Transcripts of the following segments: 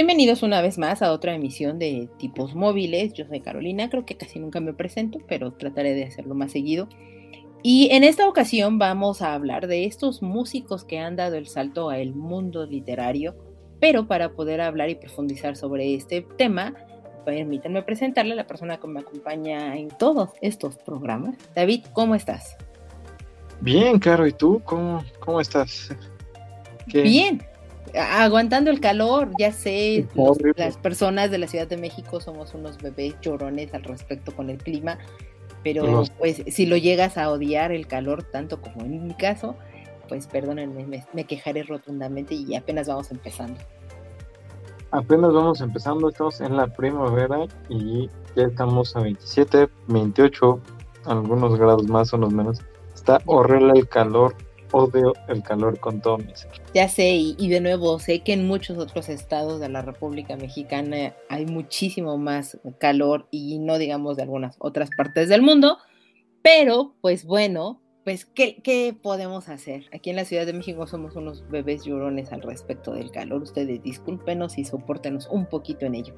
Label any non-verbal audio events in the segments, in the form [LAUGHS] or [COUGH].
Bienvenidos una vez más a otra emisión de tipos móviles. Yo soy Carolina, creo que casi nunca me presento, pero trataré de hacerlo más seguido. Y en esta ocasión vamos a hablar de estos músicos que han dado el salto al mundo literario, pero para poder hablar y profundizar sobre este tema, permítanme presentarle a la persona que me acompaña en todos estos programas. David, ¿cómo estás? Bien, Caro, ¿y tú cómo, cómo estás? Bien, aguantando el calor, ya sé, las personas de la Ciudad de México somos unos bebés llorones al respecto con el clima, pero pues si lo llegas a odiar el calor tanto como en mi caso, pues perdónenme, me, quejaré rotundamente y apenas vamos empezando. Apenas vamos empezando, estamos en la primavera y ya estamos a 27, 28, algunos grados más o menos. Está horrible el calor, odio el calor con todo mi ser. Ya sé, y, de nuevo, sé que en muchos otros estados de la República Mexicana hay muchísimo más calor y no digamos de algunas otras partes del mundo, pero pues bueno, pues ¿qué, ¿qué, podemos hacer? Aquí en la Ciudad de México somos unos bebés llorones al respecto del calor. Ustedes discúlpenos y soportenos un poquito en ello.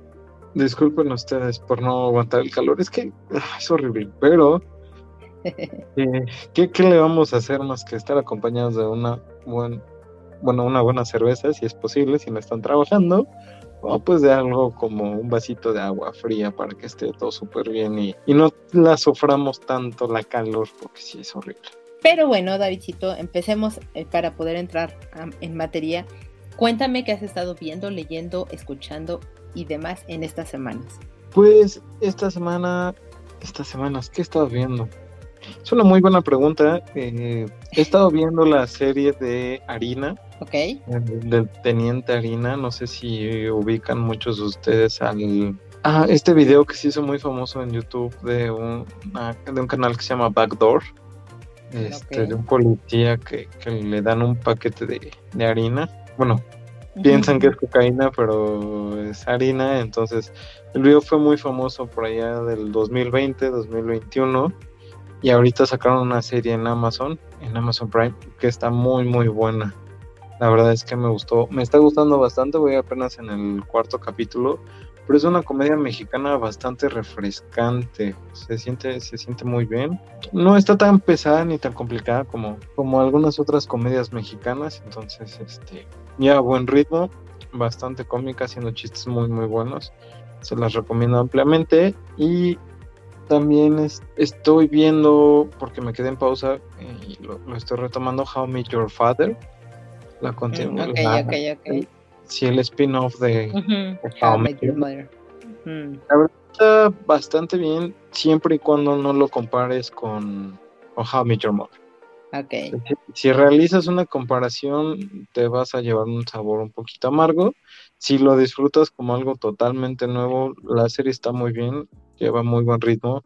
Disculpen ustedes por no aguantar el calor, es que ah, es horrible, pero eh, ¿qué, le vamos a hacer más que estar acompañados de una buen, bueno, una buena cerveza, si es posible, si no están trabajando? O pues de algo como un vasito de agua fría para que esté todo súper bien y, no la suframos tanto la calor, porque sí es horrible. Pero bueno, Davidcito, empecemos eh, para poder entrar en materia. Cuéntame qué has estado viendo, leyendo, escuchando y demás en estas semanas. Pues esta semana, estas semanas, ¿qué he estado viendo? Es una muy buena pregunta. Eh, he estado viendo la serie de Harina. Ok. Del Teniente Harina. No sé si ubican muchos de ustedes al. Ah, este video que se hizo muy famoso en YouTube de un, de un canal que se llama Backdoor. Este, De un policía que, le dan un paquete de, harina. Bueno, piensan que es cocaína, pero es harina. Entonces, el video fue muy famoso por allá del 2020, 2021 y ahorita sacaron una serie en Amazon, en Amazon Prime, que está muy, muy buena. La verdad es que me gustó, me está gustando bastante, voy apenas en el cuarto capítulo, pero es una comedia mexicana bastante refrescante, se siente, se siente muy bien. No está tan pesada ni tan complicada como, como algunas otras comedias mexicanas, entonces este, ya buen ritmo, bastante cómica, haciendo chistes muy muy buenos. Se las recomiendo ampliamente y también estoy viendo, porque me quedé en pausa y lo, estoy retomando, How Meet Your Father. La continua. Mm, okay, Sí, el spin-off de, How, Meet Your Mother. La verdad está bastante bien, siempre y cuando no lo compares con How Meet Your Mother. Okay. Si, realizas una comparación, te vas a llevar un sabor un poquito amargo. Si lo disfrutas como algo totalmente nuevo, la serie está muy bien lleva muy buen ritmo.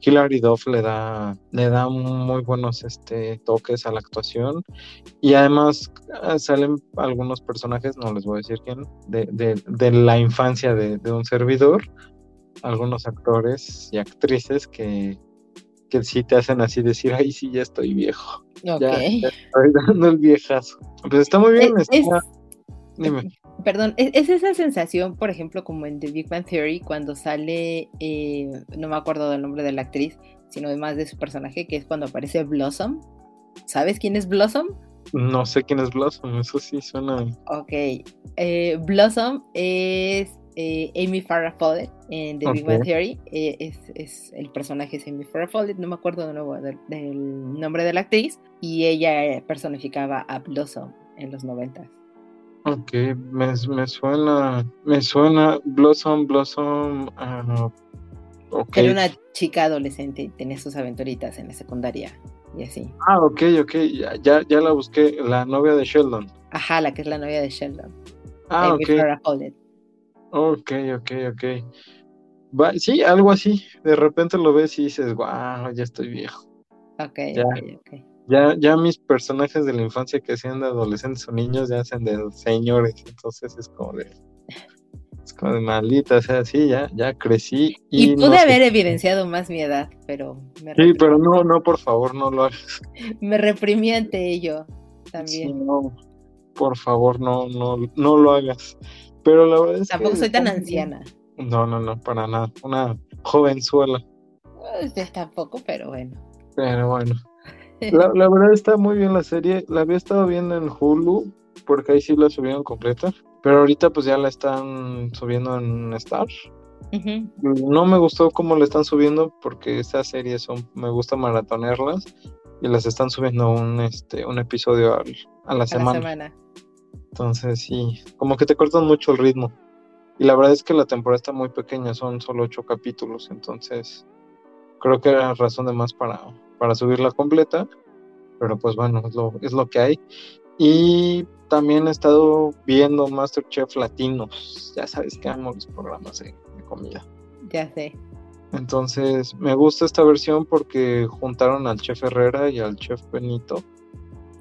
Hilary Duff le da, le da muy buenos este, toques a la actuación y además ah, salen algunos personajes, no les voy a decir quién, de, la infancia de, un servidor, algunos actores y actrices que, que sí te hacen así decir, ay, sí, ya estoy viejo. Ya, estoy dando el viejazo. Pues está muy bien. Dime perdón, es, esa sensación, por ejemplo, como en The Big Bang Theory, cuando sale, eh, no me acuerdo del nombre de la actriz, sino más de su personaje, que es cuando aparece Blossom. ¿Sabes quién es Blossom? No sé quién es Blossom, eso sí suena. Ok, eh, Blossom es eh, Amy Farrah Fawcett en The Big Bang Theory. es, el personaje es Amy Farrah Fawcett, no me acuerdo de nuevo del, del nombre de la actriz, y ella personificaba a Blossom en los noventas. Ok, me, me suena, me suena Blossom, Blossom, uh, Ok. Era una chica adolescente y tenía sus aventuritas en la secundaria y así. Ah, ok, ok. Ya, ya, ya la busqué. La novia de Sheldon. Ajá, la que es la novia de Sheldon. Ah, Amy ok. Ok, ok, ok. Va- sí, algo así. De repente lo ves y dices, wow, ya estoy viejo. Ok, Ya. ok, ok. Ya, ya mis personajes de la infancia que hacían de adolescentes o niños ya hacen de señores. Entonces es como de. Es como de maldita, o sea, sí, ya, ya crecí. Y, Y, pude no sé- haber evidenciado más mi edad, pero me, Sí, reprimí, pero no, no, por favor, no lo hagas. me reprimí ante ello Sí, también. no, por favor, no, no, no lo hagas. Pero la verdad es que Tampoco soy tan anciana. No, no, no, para nada. Una jovenzuela. Pues, tampoco, pero bueno. Pero bueno. La, la verdad está muy bien la serie. La había estado viendo en Hulu, porque ahí sí la subieron completa. Pero ahorita pues ya la están subiendo en Star. No me gustó cómo la están subiendo, porque esas series son, me gusta maratonearlas. Y las están subiendo un, este, un episodio al- a la a la semana. semana. Entonces sí, como que te cortan mucho el ritmo. Y la verdad es que la temporada está muy pequeña, son solo ocho capítulos, entonces creo que era razón de más para, para subirla completa. Pero pues bueno, es lo, es lo que hay. Y también he estado viendo Masterchef Latinos. Ya sabes que amo los programas de, de comida. Ya sé. Entonces me gusta esta versión porque juntaron al chef Herrera y al chef Benito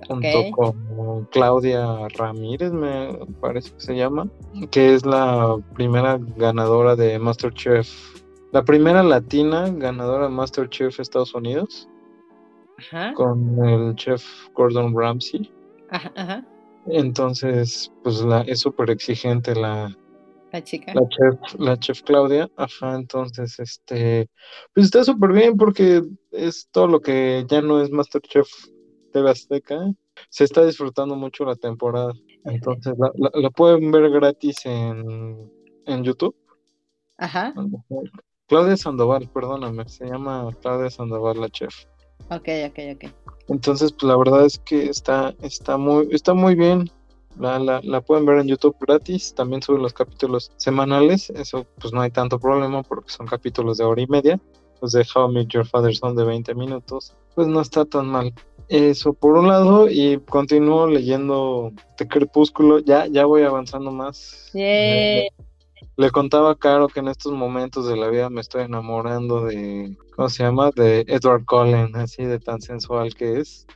junto Ok. con Claudia Ramírez, me parece que se llama, que es la primera ganadora de MasterChef, la primera latina ganadora de MasterChef Estados Unidos, Ajá. con el chef Gordon Ramsay. Ajá, ajá. Entonces, pues la, es súper exigente la, La chica. la chef, la chef Claudia, ajá, entonces, este, pues está súper bien porque es todo lo que ya no es Masterchef TV Azteca, se está disfrutando mucho la temporada, entonces la, la- la pueden ver gratis en, en YouTube. Ajá. Claudia Sandoval, perdóname, se llama Claudia Sandoval la chef. Ok, ok, ok. Entonces, pues la verdad es que está, está muy, está muy bien. La, la, la pueden ver en YouTube gratis. También suben los capítulos semanales. Eso pues no hay tanto problema porque son capítulos de hora y media. Los de How I Met Your Father son de 20 minutos. Pues no está tan mal. Eso por un lado. Y continúo leyendo The Crepúsculo. Ya, ya voy avanzando más. Yay. Le contaba a Caro que en estos momentos de la vida me estoy enamorando de, ¿cómo se llama? De Edward Cullen, así de tan sensual que es.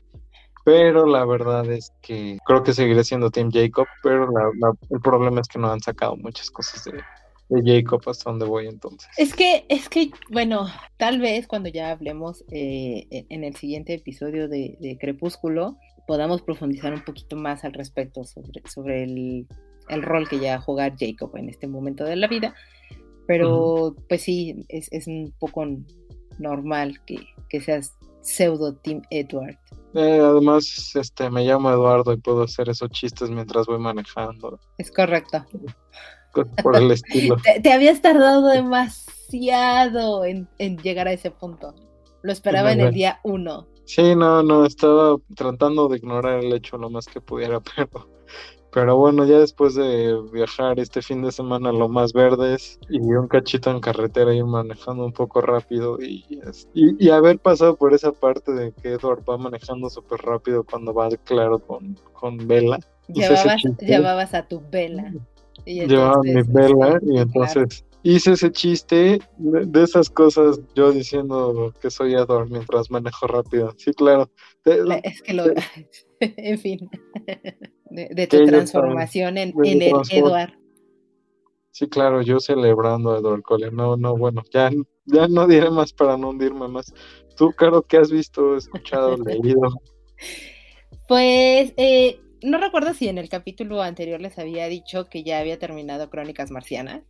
Pero la verdad es que creo que seguiré siendo Team Jacob, pero la- la- el problema es que no han sacado muchas cosas de, Jacob hasta donde voy entonces. Es que, es que, bueno, tal vez cuando ya hablemos eh, en en el siguiente episodio de, de Crepúsculo podamos profundizar un poquito más al respecto sobre, sobre el, el rol que ya jugar Jacob en este momento de la vida. Pero, pues sí, es, es un poco normal que, que seas pseudo Team Edward. Eh, además, este, me llamo Eduardo y puedo hacer esos chistes mientras voy manejando, Es correcto. por el estilo. [LAUGHS] Te, te habías tardado demasiado en, en llegar a ese punto. Lo esperaba en el día uno. Sí, no, no, estaba tratando de ignorar el hecho lo más que pudiera, [LAUGHS] pero, pero bueno, ya después de viajar este fin de semana a lo más verdes y un cachito en carretera ir manejando un poco rápido y, es- y, y haber pasado por esa parte de que Edward va manejando súper rápido cuando va claro con, con Vela. Llevabas, llevabas a tu vela. Y Llevaba mi entonces, Vela este, y claro. entonces hice ese chiste de, esas cosas yo diciendo que soy Edward mientras manejo rápido. Sí, claro. Es que lo. [LAUGHS] en fin. De, de tu transformación en, en el Eduard. Sí, claro, yo celebrando a Edward Cullen. No, no, bueno, ya, ya no diré más para no hundirme más. Tú, Caro, ¿qué has visto, escuchado, [LAUGHS] leído? Pues eh, no recuerdo si en el capítulo anterior les había dicho que ya había terminado Crónicas Marcianas.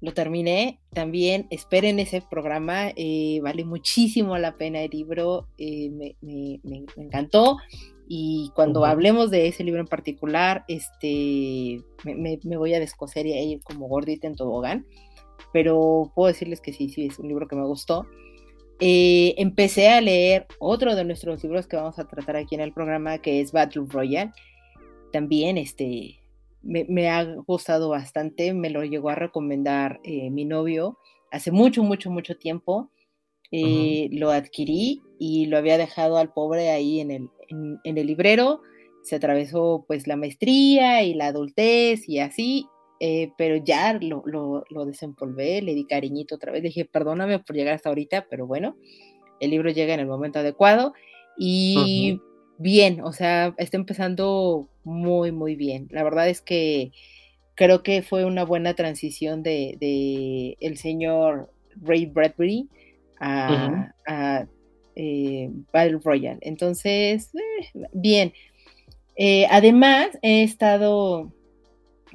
Lo terminé. También esperen ese programa. eh, vale muchísimo la pena el libro. eh, me- me- me encantó. Y cuando hablemos de ese libro en particular, este, me, me- me voy a descoser y a ir como gordita en tobogán. Pero puedo decirles que sí, sí, es un libro que me gustó. Eh, empecé a leer otro de nuestros libros que vamos a tratar aquí en el programa, que es Battle Royale. También este, me, me ha gustado bastante, me lo llegó a recomendar eh, mi novio hace mucho, mucho, mucho tiempo. Eh, lo adquirí y lo había dejado al pobre ahí en el, en, el librero. Se atravesó pues la maestría y la adultez y así, eh, pero ya lo, lo, lo, desempolvé, le di cariñito otra vez. Dije, perdóname por llegar hasta ahorita, pero bueno, el libro llega en el momento adecuado y bien, o sea, está empezando muy, muy bien. La verdad es que creo que fue una buena transición de, el señor Ray Bradbury a, eh, Battle Royale. Entonces, eh, bien. Eh, además, he estado,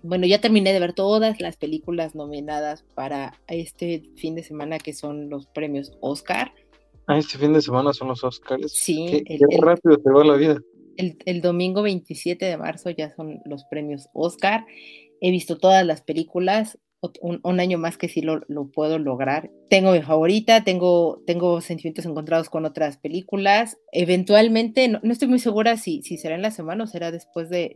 bueno, ya terminé de ver todas las películas nominadas para este fin de semana que son los premios Oscar. Ah, este fin de semana son los Oscars. Sí, qué, rápido te va la vida. El, el, domingo 27 de marzo ya son los premios Oscar. He visto todas las películas, un, año más que sí lo, puedo lograr. Tengo mi favorita, tengo, tengo sentimientos encontrados con otras películas. Eventualmente, no, estoy muy segura si, si será en la semana o será después de,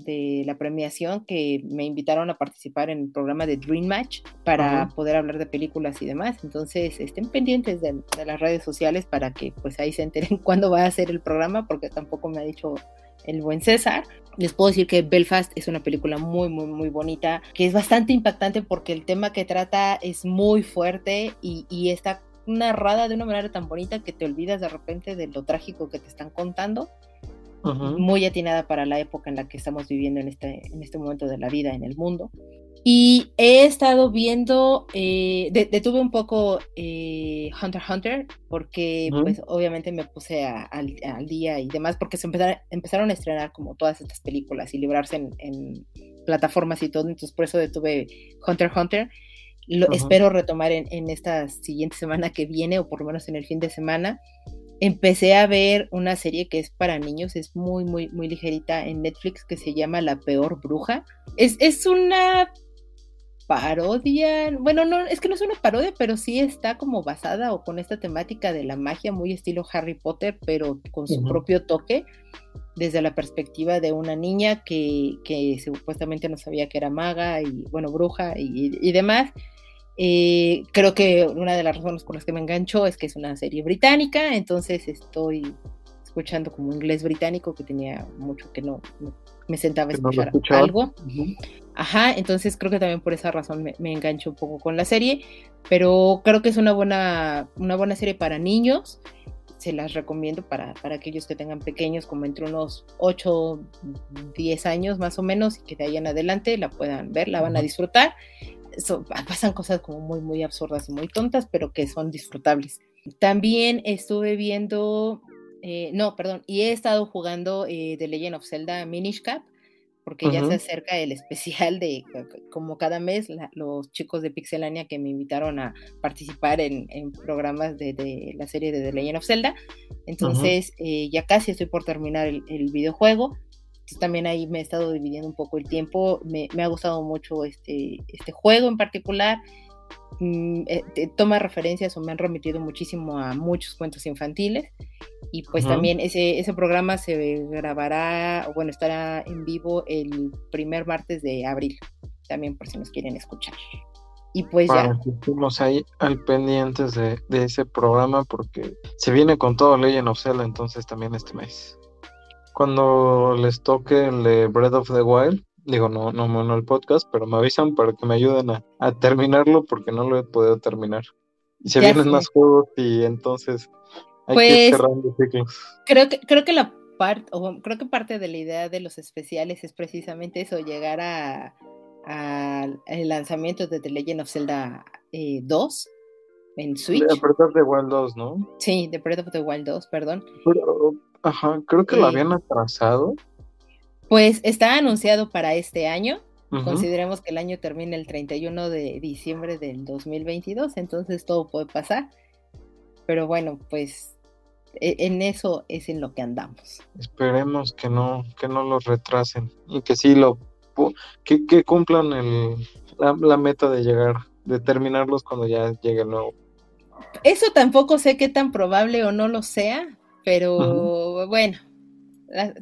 la premiación que me invitaron a participar en el programa de Dream Match para poder hablar de películas y demás. Entonces, estén pendientes de, de las redes sociales para que pues ahí se enteren [LAUGHS] cuándo va a ser el programa, porque tampoco me ha dicho el buen César. Les puedo decir que Belfast es una película muy, muy, muy bonita, que es bastante impactante porque el tema que trata es muy fuerte y, está narrada de una manera tan bonita que te olvidas de repente de lo trágico que te están contando. Muy atinada para la época en la que estamos viviendo en este, en este momento de la vida en el mundo. Y he estado viendo, eh, detuve un poco eh, Hunter Hunter, porque pues obviamente me puse al, día y demás, porque se empezaron, empezaron, a estrenar como todas estas películas y librarse en, plataformas y todo, entonces por eso detuve Hunter x Hunter. Lo espero retomar en, en, esta siguiente semana que viene, o por lo menos en el fin de semana. Empecé a ver una serie que es para niños, es muy, muy, muy ligerita en Netflix, que se llama La Peor Bruja. Es, es una parodia, bueno, no, es que no es una parodia, pero sí está como basada o con esta temática de la magia muy estilo Harry Potter, pero con su propio toque, desde la perspectiva de una niña que, que, supuestamente no sabía que era maga y, bueno, bruja y, demás. Eh, creo que una de las razones por las que me enganchó es que es una serie británica, entonces estoy escuchando como inglés británico que tenía mucho que no, me sentaba a escuchar algo. Ajá, entonces creo que también por esa razón me, me, engancho un poco con la serie, pero creo que es una buena, una buena serie para niños. Se las recomiendo para, para aquellos que tengan pequeños, como entre unos 8, 10 años más o menos, y que de ahí en adelante la puedan ver, la van a disfrutar. pasan cosas como muy, muy absurdas y muy tontas, pero que son disfrutables. También estuve viendo, eh, no, perdón, y he estado jugando eh, The Legend of Zelda Minish Cap porque ya se acerca el especial de, como cada mes, los chicos de Pixelania que me invitaron a participar en, programas de, la serie de The Legend of Zelda. Entonces, eh, ya casi estoy por terminar el, videojuego. Entonces, también ahí me he estado dividiendo un poco el tiempo. Me, me ha gustado mucho este, este juego en particular. Mm, eh, toma referencias o me han remitido muchísimo a muchos cuentos infantiles y pues también ese, ese programa se grabará, o bueno, estará en vivo el primer martes de abril, también por si nos quieren escuchar. Y pues ya. Estamos ahí al pendientes de, de, ese programa porque se viene con todo Legend of Zelda entonces también este mes. Cuando les toque el de Breath of the Wild, Digo, no, no, no el podcast, pero me avisan para que me ayuden a, terminarlo porque no lo he podido terminar. Y se vienen más juegos y entonces hay que ir pues, cerrando ciclos. Creo que, creo que la parte, o creo que parte de la idea de los especiales es precisamente eso, llegar a, el lanzamiento de The Legend of Zelda 2 eh, en Switch. De Breath of the Wild 2, ¿no? Sí, de Breath of the Wild 2, perdón. ajá, creo que lo habían atrasado. Pues está anunciado para este año. Consideremos que el año termina el 31 de diciembre del 2022, entonces todo puede pasar. Pero bueno, pues e, en eso es en lo que andamos. Esperemos que no, que no lo retrasen y que sí lo que, que cumplan el, la, meta de llegar, de terminarlos cuando ya llegue el nuevo. Eso tampoco sé qué tan probable o no lo sea, pero bueno,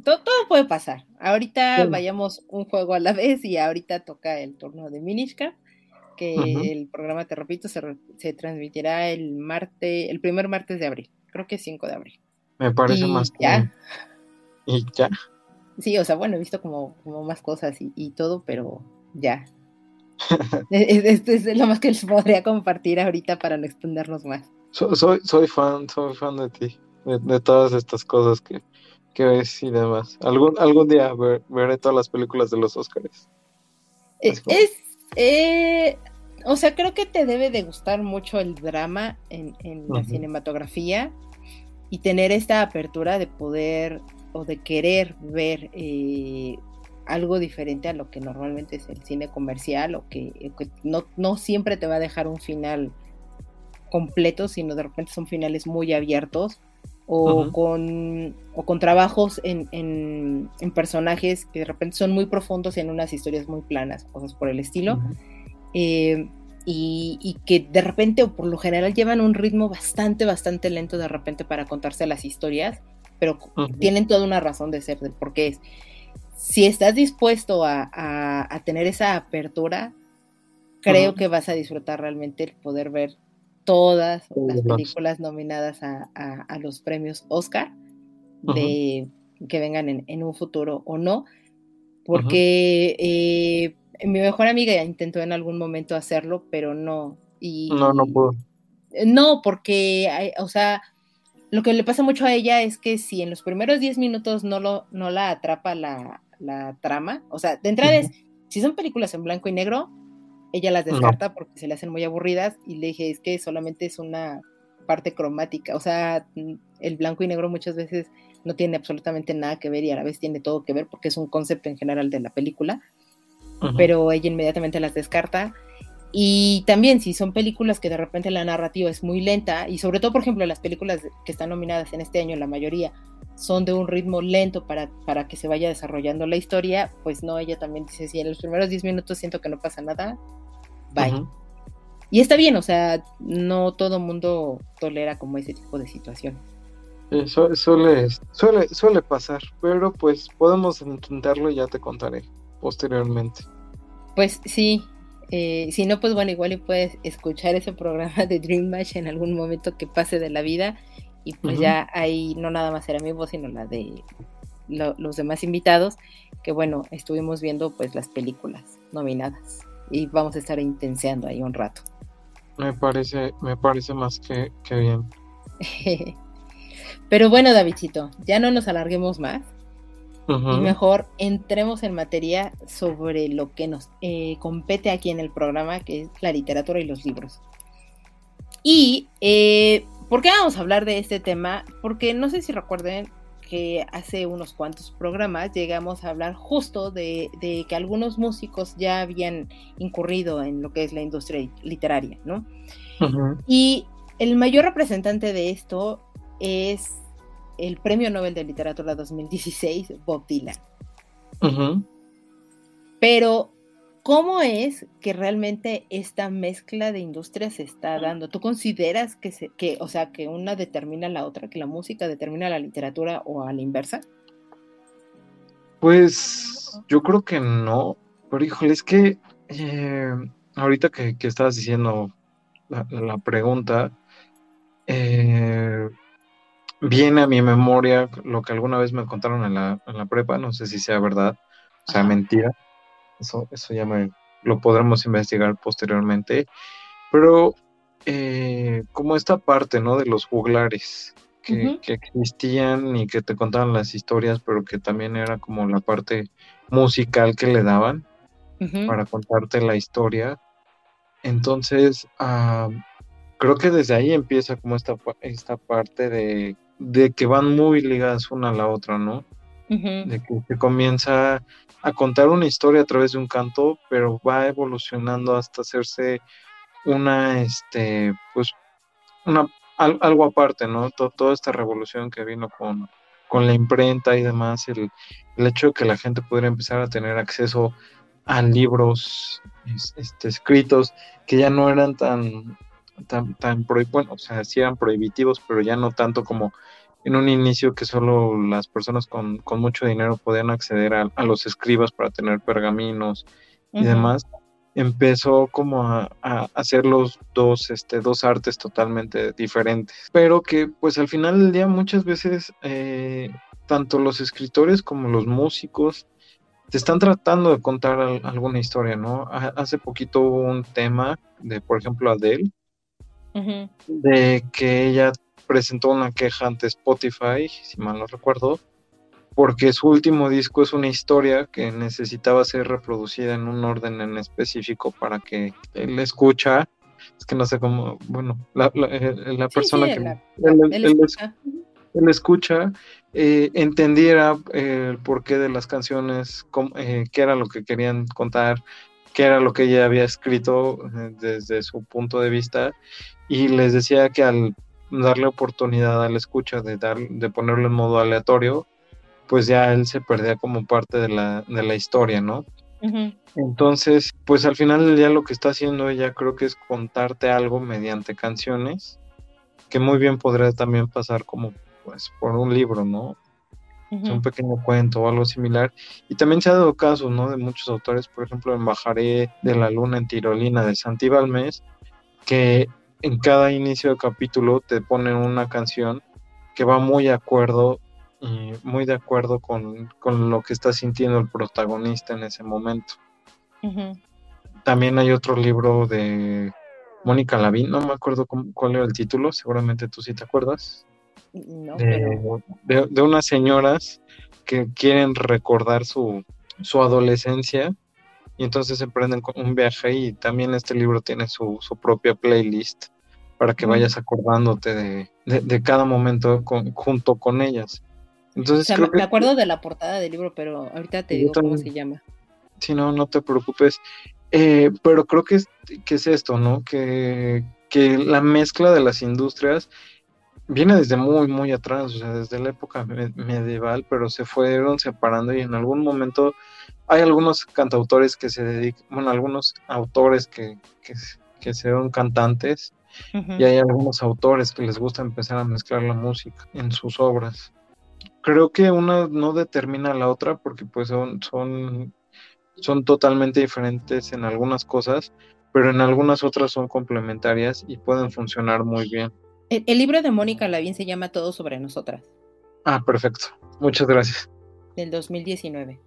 todo, puede pasar. Ahorita vayamos un juego a la vez y ahorita toca el turno de Minishka. que el programa, te repito, se, se, transmitirá el martes, el primer martes de abril, creo que es 5 de abril. Me parece más ya. Y ya. Sí, o sea, bueno, he visto como, como más cosas y, todo, pero ya. [LAUGHS] Esto es, lo más que les podría compartir ahorita para no extendernos más. soy, soy fan, soy fan de ti, de, todas estas cosas que, que, ves y demás. Algún, algún día veré todas las películas de los Oscars. Es, eh, o sea, creo que te debe de gustar mucho el drama en, la cinematografía y tener esta apertura de poder o de querer ver eh, algo diferente a lo que normalmente es el cine comercial o que, no, no, siempre te va a dejar un final completo, sino de repente son finales muy abiertos o, con, o con trabajos en, en, personajes que de repente son muy profundos y en unas historias muy planas, cosas por el estilo. Eh, y, que de repente o por lo general llevan un ritmo bastante, bastante lento de repente para contarse las historias, pero tienen toda una razón de ser, de por qué es. Si estás dispuesto a, tener esa apertura, creo que vas a disfrutar realmente el poder ver todas las películas nominadas a, los premios Oscar, de que vengan en, un futuro o no, porque eh, mi mejor amiga intentó en algún momento hacerlo, pero no. Y, no, no pudo. No, porque, o sea, lo que le pasa mucho a ella es que si en los primeros 10 minutos no, lo, no la atrapa la, trama, o sea, de entrada es, si son películas en blanco y negro, ella las descarta porque se le hacen muy aburridas y le dije, es que solamente es una parte cromática, o sea, el blanco y negro muchas veces no tiene absolutamente nada que ver y a la vez tiene todo que ver porque es un concepto en general de la película pero ella inmediatamente las descarta. Y también si son películas que de repente la narrativa es muy lenta, y sobre todo, por ejemplo, las películas que están nominadas en este año, la mayoría son de un ritmo lento para, para que se vaya desarrollando la historia, pues no, ella también dice, si en los primeros 10 minutos siento que no pasa nada, bye. Y está bien, o sea, no todo mundo tolera como ese tipo de situación. Eso suele, suele, suele pasar, pero pues podemos intentarlo y ya te contaré posteriormente. Pues sí, eh, si no, pues bueno, igual y puedes escuchar ese programa de Dream Match en algún momento que pase de la vida y pues ya ahí no nada más era mi voz, sino la de los demás invitados, que bueno, estuvimos viendo pues las películas nominadas y vamos a estar intenseando ahí un rato. [LAUGHS] Me parece, me parece más que, que bien. Pero bueno, Davidcito, ya no nos alarguemos más y mejor entremos en materia sobre lo que nos eh, compete aquí en el programa, que es la literatura y los libros. Y, eh, ¿por qué vamos a hablar de este tema? Porque no sé si recuerden que hace unos cuantos programas llegamos a hablar justo de, que algunos músicos ya habían incurrido en lo que es la industria literaria, ¿no? Y el mayor representante de esto es el Premio Nobel de Literatura 2016, Bob Dylan. Pero, ¿cómo es que realmente esta mezcla de industrias se está dando? ¿Tú consideras que, se, que, o sea, que una determina la otra, que la música determina la literatura o a la inversa? Pues yo creo que no, pero híjole, es que eh, ahorita que, estabas diciendo la, la pregunta, eh, viene a mi memoria lo que alguna vez me contaron en la, en la prepa, no sé si sea verdad, o sea, mentira. Eso, eso ya me lo podremos investigar posteriormente. Pero eh, como esta parte, ¿no? De los juglares que, existían y que te contaban las historias, pero que también era como la parte musical que le daban para contarte la historia. Entonces, ah, creo que desde ahí empieza como esta, esta parte de de que van muy ligadas una a la otra, ¿no? De que se comienza a contar una historia a través de un canto, pero va evolucionando hasta hacerse una, este, pues, una, algo aparte, ¿no? toda esta revolución que vino con, con la imprenta y demás, el, el, hecho de que la gente pudiera empezar a tener acceso a libros este, escritos que ya no eran tan, tan, tan bueno, o sea, sí prohibitivos, pero ya no tanto como en un inicio que solo las personas con, mucho dinero podían acceder a, los escribas para tener pergaminos y demás. empezó como a, hacer los dos, este, dos artes totalmente diferentes. Pero que pues al final del día muchas veces eh, tanto los escritores como los músicos te están tratando de contar alguna historia, ¿no? Hace poquito hubo un tema de, por ejemplo, Adele, de que ella presentó una queja ante Spotify, si mal no recuerdo, porque su último disco es una historia que necesitaba ser reproducida en un orden en específico para que él escucha, es que no sé cómo, bueno, la, eh, persona que él, escucha, eh, entendiera eh, el porqué de las canciones, qué era lo que querían contar, qué era lo que ella había escrito desde su punto de vista, y les decía que al darle oportunidad a la escucha de, dar, de ponerlo en modo aleatorio, pues ya él se perdía como parte de la, de la historia, ¿no? Entonces, pues al final del día lo que está haciendo ella creo que es contarte algo mediante canciones, que muy bien podría también pasar como pues por un libro, ¿no? Un pequeño cuento o algo similar. Y también se ha dado caso, ¿no? De muchos autores, por ejemplo, en Bajaré de la Luna en Tirolina de Santi Balmes, que en cada inicio de capítulo te ponen una canción que va muy de acuerdo y muy de acuerdo con, lo que está sintiendo el protagonista en ese momento. También hay otro libro de Mónica Lavín, no me acuerdo cuál era el título, seguramente tú sí te acuerdas. de, unas señoras que quieren recordar su, su adolescencia y entonces emprenden un viaje y también este libro tiene su, su propia playlist para que vayas acordándote de, cada momento junto con ellas. Entonces, me, acuerdo de la portada del libro, pero ahorita te digo cómo se llama. Sí, no, no te preocupes. Eh, pero creo que es, que es esto, ¿no? Que, que la mezcla de las industrias viene desde muy, muy atrás, o sea, desde la época medieval, pero se fueron separando y en algún momento hay algunos cantautores que se dedican, bueno, algunos autores que, que, que son cantantes y hay algunos autores que les gusta empezar a mezclar la música en sus obras. Creo que una no determina la otra porque pues son, son, son totalmente diferentes en algunas cosas, pero en algunas otras son complementarias y pueden funcionar muy bien. El, libro de Mónica Lavín se llama Todo sobre nosotras. Ah, perfecto. Muchas gracias. Del 2019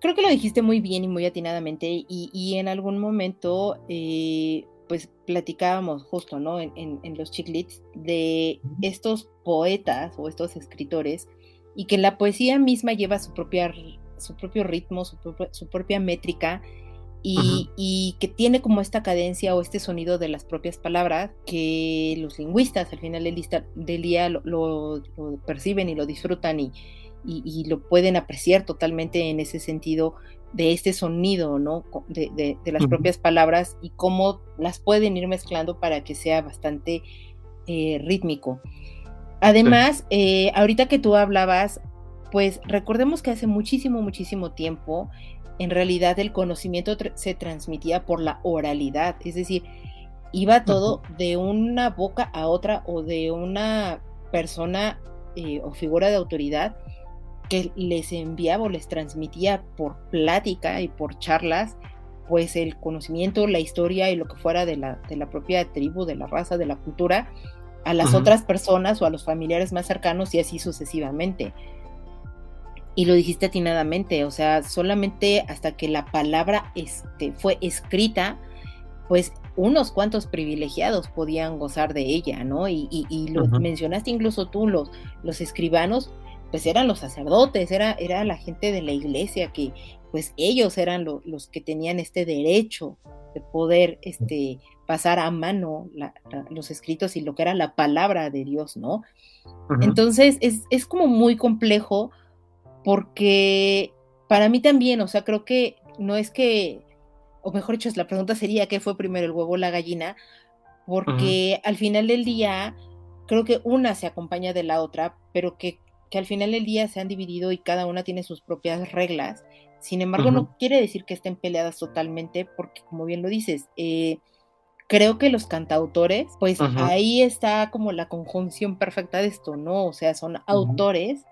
creo que lo dijiste muy bien y muy atinadamente y, y en algún momento eh, pues platicábamos justo, ¿no? En, los chiclits de estos poetas o estos escritores y que la poesía misma lleva su, propia, su propio ritmo, su, propia métrica y, que tiene como esta cadencia o este sonido de las propias palabras que los lingüistas al final del, día lo, perciben y lo disfrutan y, y, lo pueden apreciar totalmente en ese sentido de este sonido, ¿no? De, las propias palabras y cómo las pueden ir mezclando para que sea bastante eh, rítmico. Además, eh, ahorita que tú hablabas, pues recordemos que hace muchísimo, muchísimo tiempo, en realidad el conocimiento se transmitía por la oralidad, es decir, iba todo de una boca a otra o de una persona eh, o figura de autoridad que les enviaba o les transmitía por plática y por charlas, pues el conocimiento, la historia y lo que fuera de la, de la propia tribu, de la raza, de la cultura, a las otras personas o a los familiares más cercanos y así sucesivamente. Y lo dijiste atinadamente, o sea, solamente hasta que la palabra este, fue escrita, pues unos cuantos privilegiados podían gozar de ella, ¿no? Y, y, lo mencionaste incluso tú, los, los escribanos, pues eran los sacerdotes, era, era la gente de la iglesia que pues ellos eran los que tenían este derecho de poder este, pasar a mano los escritos y lo que era la palabra de Dios, ¿no? Entonces es, es, como muy complejo porque para mí también, o sea, creo que no es que, o mejor dicho, la pregunta sería qué fue primero el huevo o la gallina, porque al final del día creo que una se acompaña de la otra, pero que que al final del día se han dividido y cada una tiene sus propias reglas. Sin embargo, no quiere decir que estén peleadas totalmente, porque como bien lo dices, eh, creo que los cantautores, pues ahí está como la conjunción perfecta de esto, ¿no? O sea, son autores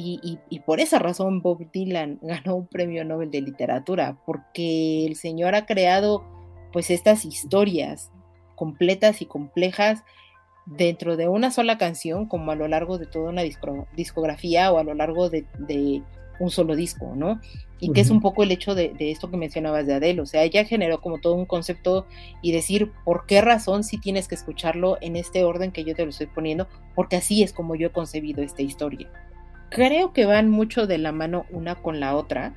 y, y, por esa razón Bob Dylan [LAUGHS] ganó un premio Nobel de literatura, porque el señor ha creado pues estas historias completas y complejas dentro de una sola canción como a lo largo de toda una discografía o a lo largo de, un solo disco, ¿no? Y que es un poco el hecho de, esto que mencionabas de Adele, o sea, ella generó como todo un concepto y decir por qué razón si tienes que escucharlo en este orden que yo te lo estoy poniendo, porque así es como yo he concebido esta historia. Creo que van mucho de la mano una con la otra,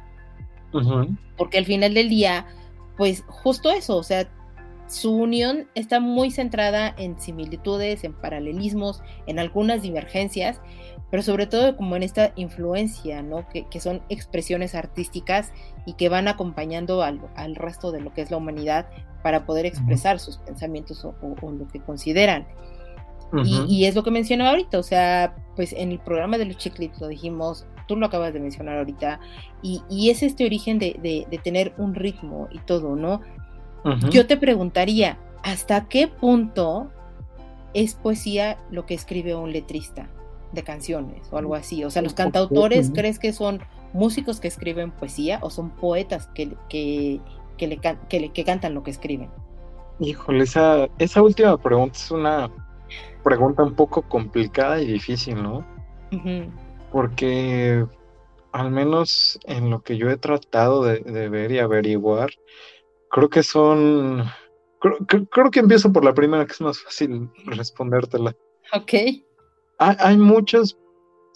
porque al final del día, pues justo eso, o sea, su unión está muy centrada en similitudes, en paralelismos, en algunas divergencias, pero sobre todo como en esta influencia, ¿no? Que, son expresiones artísticas y que van acompañando al, resto de lo que es la humanidad para poder expresar sus pensamientos o, lo que consideran. y, es lo que mencionaba ahorita, o sea, pues en el programa de los chiclets lo dijimos, tú lo acabas de mencionar ahorita, y, es este origen de, de, tener un ritmo y todo, ¿no? Yo te preguntaría, ¿hasta qué punto es poesía lo que escribe un letrista de canciones o algo así? O sea, ¿los cantautores crees que son músicos que escriben poesía o son poetas que, que, que, le, que, cantan lo que escriben? Híjole, esa, esa última pregunta es una pregunta un poco complicada y difícil, ¿no? Porque al menos en lo que yo he tratado de, de ver y averiguar, creo que son. Creo, que empiezo por la primera, que es más fácil respondértela. Ok. Hay, muchas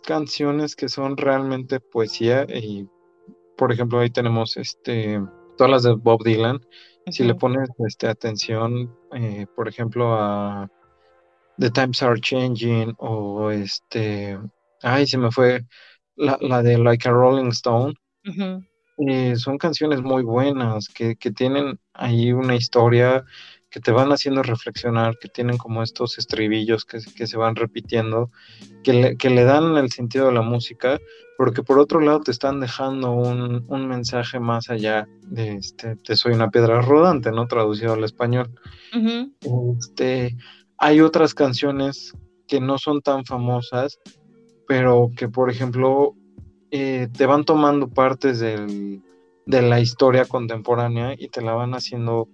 canciones que son realmente poesía y, por ejemplo, ahí tenemos este todas las de Bob Dylan. Si le pones este, atención, eh, por ejemplo, a The Times Are Changing o este, ay, se me fue la, la de Like a Rolling Stone. Eh, son canciones muy buenas, que, tienen ahí una historia que te van haciendo reflexionar, que tienen como estos estribillos que, se van repitiendo, que le, que le, dan el sentido de la música, porque por otro lado te están dejando un, mensaje más allá de este, te soy una piedra rodante, ¿no? Traducido al español. este, hay otras canciones que no son tan famosas, pero que por ejemplo eh, te van tomando partes de la historia contemporánea y te la van haciendo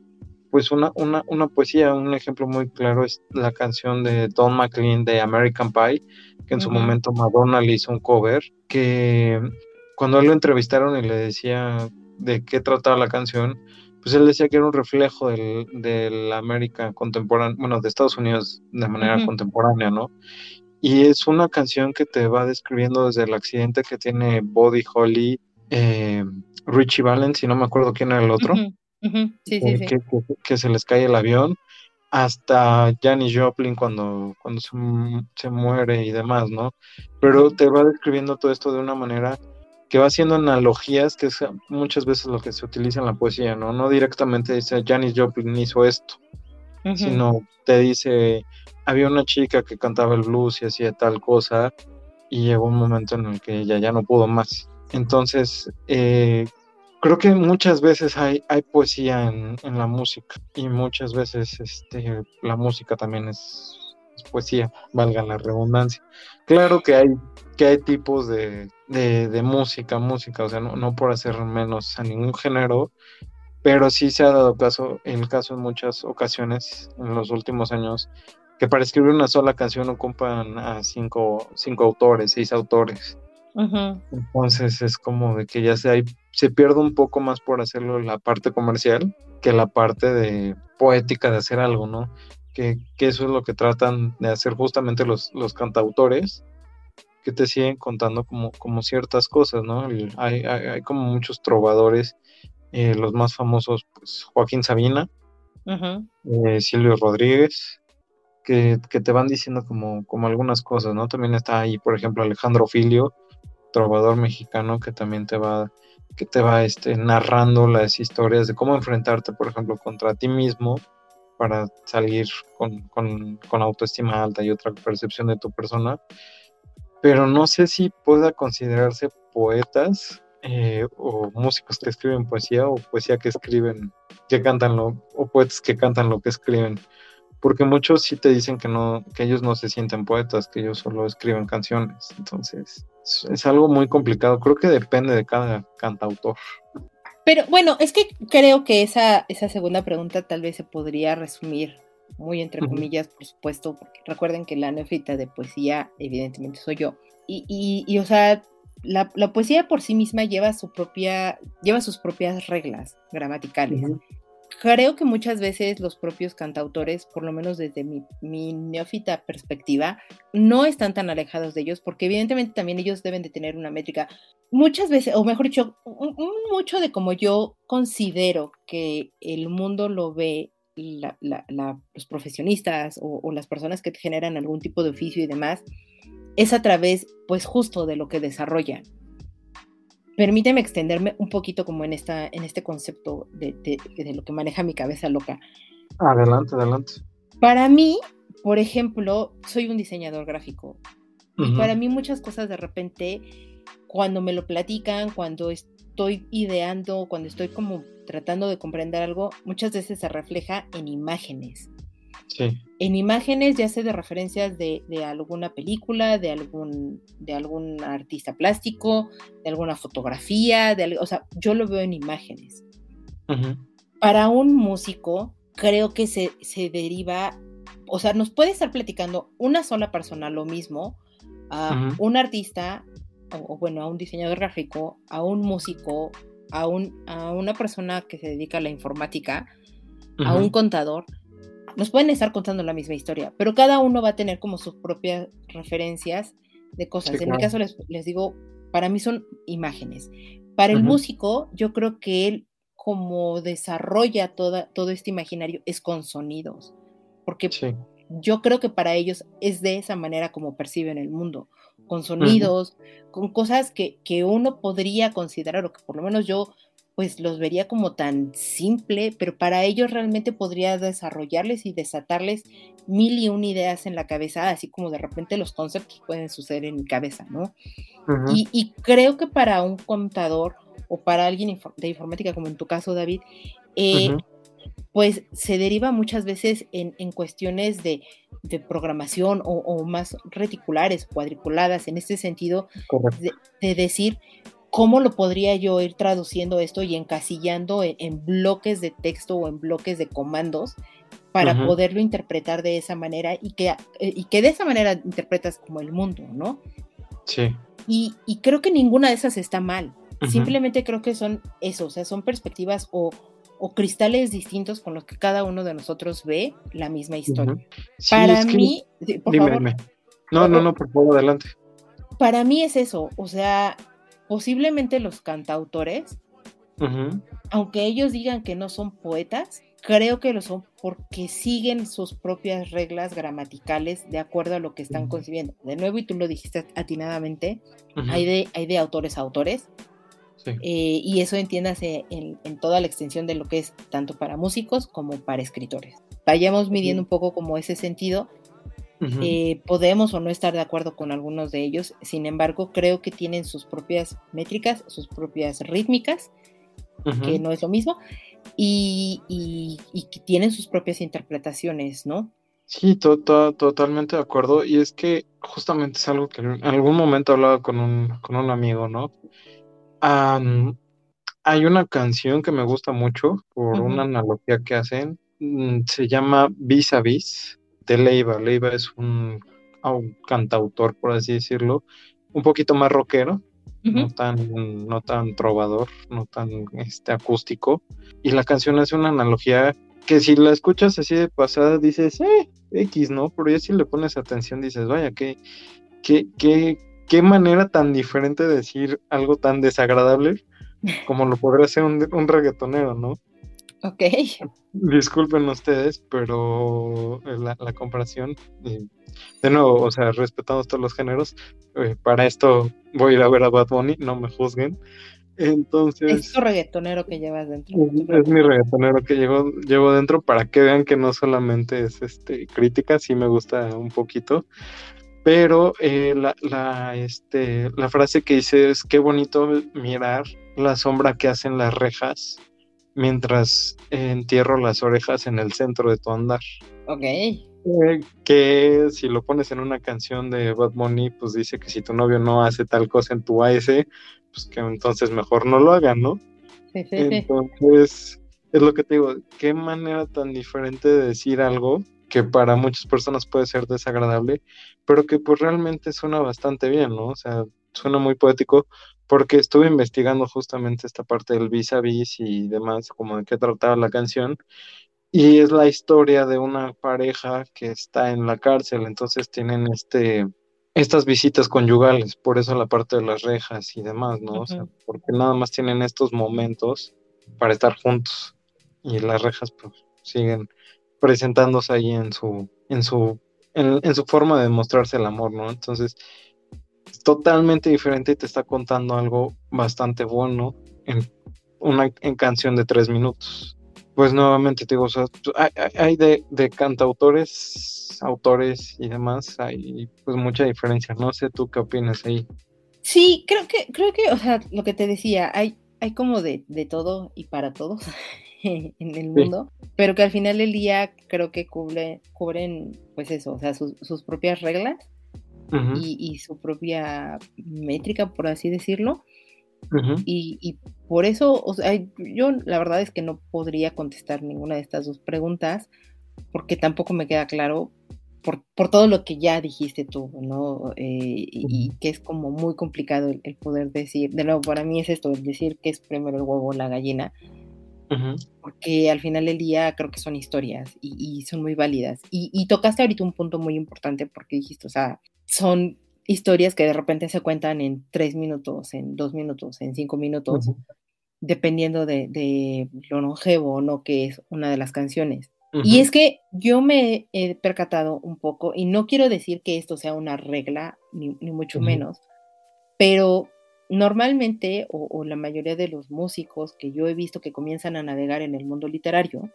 pues una, una, una, poesía. Un ejemplo muy claro es la canción de Don McLean de American Pie, que en su momento Madonna le hizo un cover, que cuando él lo entrevistaron y le decía de qué trataba la canción, pues él decía que era un reflejo de la América contemporánea, bueno, de Estados Unidos de manera contemporánea, ¿no? Y es una canción que te va describiendo desde el accidente que tiene Body Holly, eh, Richie Valens, y no me acuerdo quién era el otro, eh, que, se les cae el avión, hasta Janis Joplin cuando, cuando se, muere y demás, ¿no? Pero te va describiendo todo esto de una manera que va haciendo analogías, que es muchas veces lo que se utiliza en la poesía, ¿no? No directamente dice Janis Joplin hizo esto, sino te dice había una chica que cantaba el blues y hacía tal cosa y llegó un momento en el que ella ya no pudo más. Entonces, eh, creo que muchas veces hay, hay poesía en, la música y muchas veces este, la música también es, poesía, valga la redundancia. Claro que hay, que hay tipos de, música, música, o sea, no por hacer menos a ningún género, pero sí se ha dado caso, el caso en muchas ocasiones en los últimos años que para escribir una sola canción ocupan a cinco, cinco autores, seis autores. Entonces es como de que ya se, se pierde un poco más por hacerlo la parte comercial que la parte de poética de hacer algo, ¿no? Que, eso es lo que tratan de hacer justamente los, los cantautores, que te siguen contando como, como ciertas cosas, ¿no? hay, hay, como muchos trovadores, eh, los más famosos, pues Joaquín Sabina, eh, Silvio Rodríguez, que, te van diciendo como, como algunas cosas, ¿no? También está ahí, por ejemplo, Alejandro Filio, trovador mexicano, que también te va, que te va este, narrando las historias de cómo enfrentarte, por ejemplo, contra ti mismo para salir con, con, con autoestima alta y otra percepción de tu persona. Pero no sé si pueda considerarse poetas eh, o músicos que escriben poesía o poesía que escriben, que cantan lo, o poetas que cantan lo que escriben porque muchos sí te dicen que no, que ellos no se sienten poetas, que ellos solo escriben canciones. Entonces, es, algo muy complicado. Creo que depende de cada cantautor. Pero bueno, es que creo que esa, esa segunda pregunta tal vez se podría resumir muy entre comillas, por supuesto, porque recuerden que la neofita de poesía evidentemente soy yo. Y, y, o sea, la, poesía por sí misma lleva, su propia, lleva sus propias reglas gramaticales creo que muchas veces los propios cantautores, por lo menos desde mi, neófita perspectiva, no están tan alejados de ellos, porque evidentemente también ellos deben de tener una métrica. Muchas veces, o mejor dicho, mucho de como yo considero que el mundo lo ve los profesionistas o, o, las personas que generan algún tipo de oficio y demás, es a través, pues justo de lo que desarrollan permíteme extenderme un poquito como en, esta, en este concepto de, lo que maneja mi cabeza loca. Adelante, adelante. Para mí, por ejemplo, soy un diseñador gráfico. Y para mí muchas cosas de repente, cuando me lo platican, cuando estoy ideando, cuando estoy como tratando de comprender algo, muchas veces se refleja en imágenes. En imágenes, ya sé de referencias de, alguna película, de algún, de algún artista plástico, de alguna fotografía, de, o sea, yo lo veo en imágenes. Para un músico, creo que se, deriva, o sea, nos puede estar platicando una sola persona lo mismo, a un artista, o, bueno, a un diseñador gráfico, a un músico, a, un, a una persona que se dedica a la informática, a un contador, nos pueden estar contando la misma historia, pero cada uno va a tener como sus propias referencias de cosas. en mi caso les, digo, para mí son imágenes. Para el músico, yo creo que él como desarrolla toda, todo este imaginario es con sonidos, porque yo creo que para ellos es de esa manera como perciben el mundo, con sonidos, con cosas que, que uno podría considerar, o que por lo menos yo pues los vería como tan simple, pero para ellos realmente podría desarrollarles y desatarles mil y un ideas en la cabeza, así como de repente los conceptos pueden suceder en mi cabeza, ¿no? y, creo que para un contador o para alguien de informática, como en tu caso, David, eh, pues se deriva muchas veces en, cuestiones de, programación o, más reticulares, cuadriculadas, en este sentido, de decir, ¿cómo lo podría yo ir traduciendo esto y encasillando en, bloques de texto o en bloques de comandos para poderlo interpretar de esa manera y que, eh, y que de esa manera interpretas como el mundo, ¿no? Sí. Y, creo que ninguna de esas está mal. Simplemente creo que son eso, o sea, son perspectivas o, cristales distintos con los que cada uno de nosotros ve la misma historia. para mí, por favor. No, no, no, por favor, adelante. Para mí es eso, o sea, posiblemente los cantautores, aunque ellos digan que no son poetas, creo que lo son porque siguen sus propias reglas gramaticales de acuerdo a lo que están concibiendo. De nuevo, y tú lo dijiste atinadamente, hay, de, hay de autores a autores. Eh, y eso entiéndase en, toda la extensión de lo que es tanto para músicos como para escritores. Vayamos midiendo un poco como ese sentido eh, podemos o no estar de acuerdo con algunos de ellos, sin embargo, creo que tienen sus propias métricas, sus propias rítmicas, que no es lo mismo, y, que tienen sus propias interpretaciones, ¿no? Sí, totalmente de acuerdo. Y es que justamente es algo que en algún momento hablaba con un, con un amigo, ¿no? hay una canción que me gusta mucho por una analogía que hacen. Mm, se llama Vis a Vis de Leiva. Leiva es un, cantautor, por así decirlo, un poquito más rockero, no, tan, no tan trovador, no tan este, acústico. Y la canción hace una analogía que si la escuchas así de pasada dices, eh, X, ¿no? Pero ya si le pones atención dices, vaya, qué, qué, qué, qué manera tan diferente de decir algo tan desagradable como lo podría hacer un, un reggaetonero, ¿no? Ok. Disculpen ustedes, pero eh, la, comparación, eh, de nuevo, o sea, respetamos todos los géneros, eh, para esto voy a ir a ver a Bad Bunny, no me juzguen. Entonces. Es tu reggaetonero que llevas dentro. Es, mi reggaetonero que llevo, llevo dentro para que vean que no solamente es este crítica, sí me gusta un poquito. Pero la, la, este, la frase que dice es qué bonito mirar la sombra que hacen las rejas mientras entierro las orejas en el centro de tu andar. Ok. Eh, que si lo pones en una canción de Bad Bunny, pues dice que si tu novio no hace tal cosa en tu AS, pues que entonces mejor no lo haga, ¿no? Entonces, es lo que te digo, qué manera tan diferente de decir algo que para muchas personas puede ser desagradable, pero que pues realmente suena bastante bien, ¿no? O sea, suena muy poético porque estuve investigando justamente esta parte del vis a vis y demás, como de qué trataba la canción, y es la historia de una pareja que está en la cárcel, entonces tienen este estas visitas conyugales, por eso la parte de las rejas y demás, ¿no? O sea, porque nada más tienen estos momentos para estar juntos y las rejas pues siguen presentándose ahí en su en su en, su forma de mostrarse el amor, ¿no? Entonces, es totalmente diferente y te está contando algo bastante bueno en una en canción de tres minutos. Pues nuevamente te digo, o sea, hay, de, de, cantautores, autores y demás, hay pues mucha diferencia. No sé tú qué opinas ahí. Sí, creo que, creo que, o sea, lo que te decía, hay, hay como de, de todo y para todos [LAUGHS] en el mundo, pero que al final del día creo que cubre, cubren, pues eso, o sea, sus, propias reglas y, y, su propia métrica, por así decirlo. Y, por eso, o sea, yo la verdad es que no podría contestar ninguna de estas dos preguntas porque tampoco me queda claro por, por todo lo que ya dijiste tú, ¿no? Eh, y, que es como muy complicado el, poder decir, de nuevo, para mí es esto, el decir que es primero el huevo o la gallina, porque al final del día creo que son historias y, y son muy válidas. Y, y, tocaste ahorita un punto muy importante porque dijiste, o sea, son historias que de repente se cuentan en tres minutos, en dos minutos, en cinco minutos, dependiendo de, lo longevo o no que es una de las canciones. Y es que yo me he percatado un poco, y no quiero decir que esto sea una regla, ni, mucho menos, pero normalmente, o, la mayoría de los músicos que yo he visto que comienzan a navegar en el mundo literario,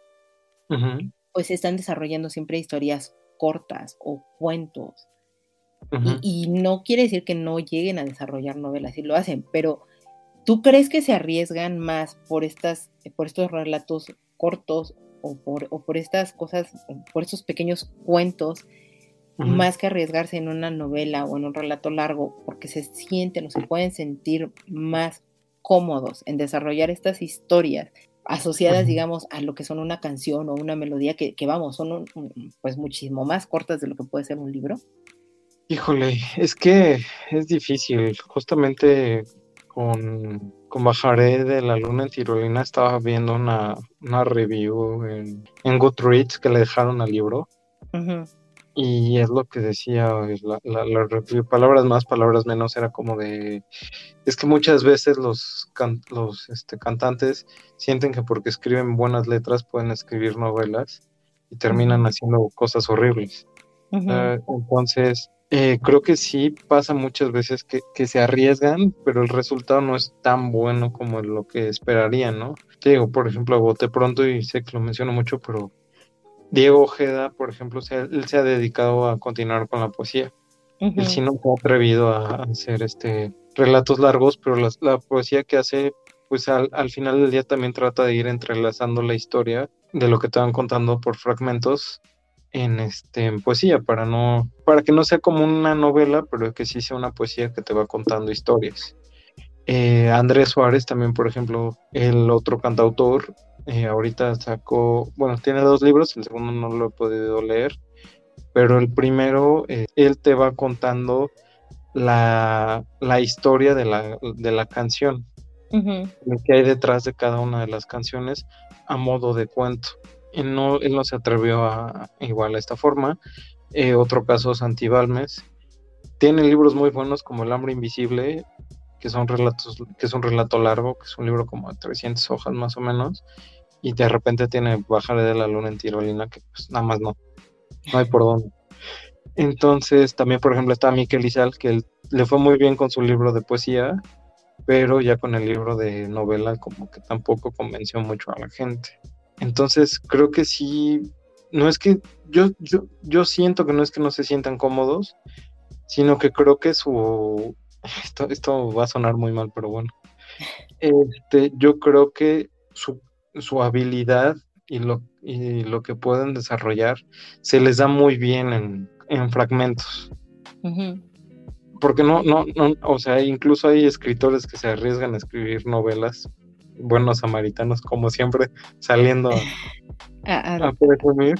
pues están desarrollando siempre historias cortas o cuentos y, no quiere decir que no lleguen a desarrollar novelas, y lo hacen, pero ¿tú crees que se arriesgan más por, estas, por estos relatos cortos o por, o por estas cosas, por estos pequeños cuentos, más que arriesgarse en una novela o en un relato largo, porque se sienten o se pueden sentir más cómodos en desarrollar estas historias asociadas, digamos, a lo que son una canción o una melodía que, que vamos, son pues muchísimo más cortas de lo que puede ser un libro? Híjole, es que es difícil. Justamente con, con Bajaré de la Luna en Tirolina estaba viendo una, una review en, en, Goodreads que le dejaron al libro. Y es lo que decía la, la, review, palabras más, palabras menos, era como de, es que muchas veces los, los este, cantantes sienten que porque escriben buenas letras pueden escribir novelas y terminan haciendo cosas horribles. Ah, entonces, eh, creo que sí pasa muchas veces que, se arriesgan, pero el resultado no es tan bueno como lo que esperarían, ¿no? Te digo, por ejemplo, a bote pronto, y sé que lo menciono mucho, pero Diego Ojeda, por ejemplo, él se ha dedicado a continuar con la poesía. Él sí no se ha atrevido a hacer este relatos largos, pero la, poesía que hace, pues al, al, final del día también trata de ir entrelazando la historia de lo que te van contando por fragmentos en este en poesía para no para que no sea como una novela pero que sí sea una poesía que te va contando historias. Eh, Andrés Suárez también por ejemplo el otro cantautor eh, ahorita sacó bueno tiene dos libros el segundo no lo he podido leer pero el primero eh, él te va contando la, la historia de la, de la canción. Lo que hay detrás de cada una de las canciones a modo de cuento él no, se atrevió a igual a esta forma. Eh, otro caso, Santi Balmes. Tiene libros muy buenos como El hambre invisible, que son relatos, que es un relato largo, que es un libro como de 300 hojas más o menos, y de repente tiene Bajaré de la Luna en Tirolina, que pues nada más no, no hay por dónde. Entonces, también, por ejemplo, está Miquel Izal, que le fue muy bien con su libro de poesía, pero ya con el libro de novela como que tampoco convenció mucho a la gente. Entonces, creo que sí, no es que yo, yo, yo siento que no es que no se sientan cómodos, sino que creo que su, [LAUGHS] esto, esto va a sonar muy mal, pero bueno, este, yo creo que su, su habilidad y lo, y lo que pueden desarrollar se les da muy bien en, en fragmentos. Porque no, no, no, o sea, incluso hay escritores que se arriesgan a escribir novelas buenos samaritanos, como siempre, saliendo a, [LAUGHS] a presumir.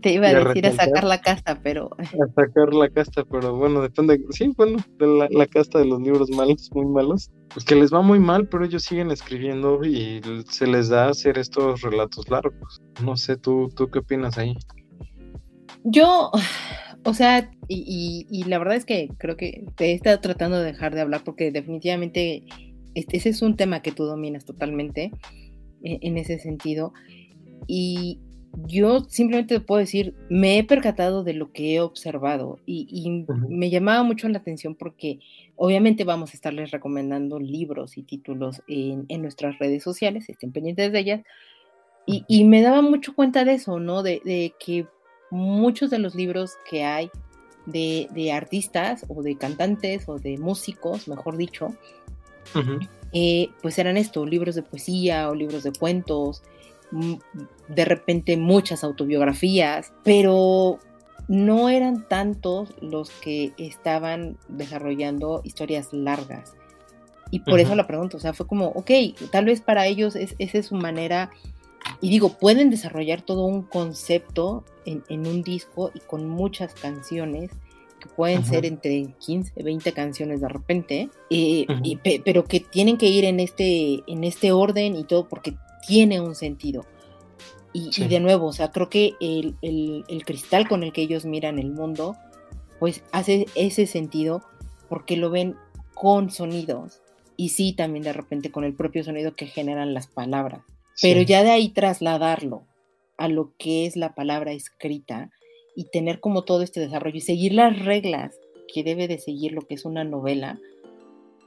te iba a decir a sacar la casta, pero a sacar la casta, pero bueno, depende, sí, bueno, de la, la casta de los libros malos, muy malos, pues que les va muy mal, pero ellos siguen escribiendo y se les da hacer estos relatos largos. No sé, tú, tú qué opinas ahí. yo, [SIGHS] o sea, y, y- y la verdad es que creo que te he estado tratando de dejar de hablar porque definitivamente ese es un tema que tú dominas totalmente en, en ese sentido. Y yo simplemente te puedo decir, me he percatado de lo que he observado y, me llamaba mucho la atención porque obviamente vamos a estarles recomendando libros y títulos en, en nuestras redes sociales, estén pendientes de ellas. Y, y me daba mucho cuenta de eso, ¿no? De, de que muchos de los libros que hay de, de artistas o de cantantes o de músicos, mejor dicho, Eh, pues eran esto, libros de poesía o libros de cuentos, mm, de repente muchas autobiografías, pero no eran tantos los que estaban desarrollando historias largas. Y por eso la pregunto, o sea, fue como, ok, tal vez para ellos es, esa es su manera, y digo, pueden desarrollar todo un concepto en, en un disco y con muchas canciones, que pueden ser entre 15, 20 canciones de repente, eh, y pero que tienen que ir en este, en este orden y todo porque tiene un sentido. Y, de nuevo, o sea, creo que el, el- el cristal con el que ellos miran el mundo, pues hace ese sentido porque lo ven con sonidos y sí también de repente con el propio sonido que generan las palabras. Pero sí. ya de ahí trasladarlo a lo que es la palabra escrita y tener como todo este desarrollo y seguir las reglas que debe de seguir lo que es una novela,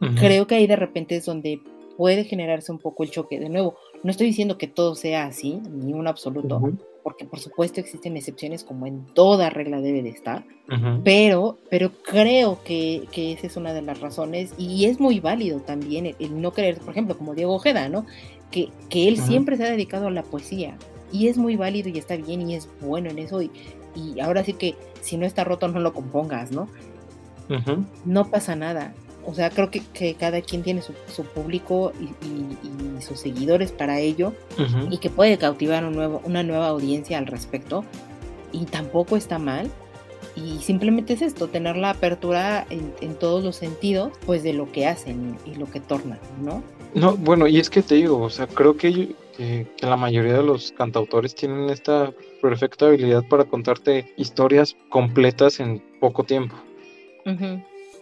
Ujú, creo que ahí de repente es donde puede generarse un poco el choque. De nuevo, no estoy diciendo que todo sea así, ni un absoluto, ujú, porque por supuesto existen excepciones como en toda regla debe de estar, ujú. pero, pero creo que, que esa es una de las razones y es muy válido también el, el no querer, por ejemplo, como Diego Ojeda, ¿no? Que, que él siempre se ha dedicado a la poesía y es muy válido y está bien y es bueno en eso y, y ahora sí que si no está roto no lo compongas, ¿no? No pasa nada. O sea, creo que, que cada quien tiene su, su público y, y- y sus seguidores para ello y que puede cautivar un nuevo, una nueva audiencia al respecto y tampoco está mal y simplemente es esto, tener la apertura en, en todos los sentidos pues de lo que hacen y, y lo que tornan, ¿no? No, bueno, y es que te digo, o sea, creo que, que, que la mayoría de los cantautores tienen esta perfecta habilidad para contarte historias completas en poco tiempo.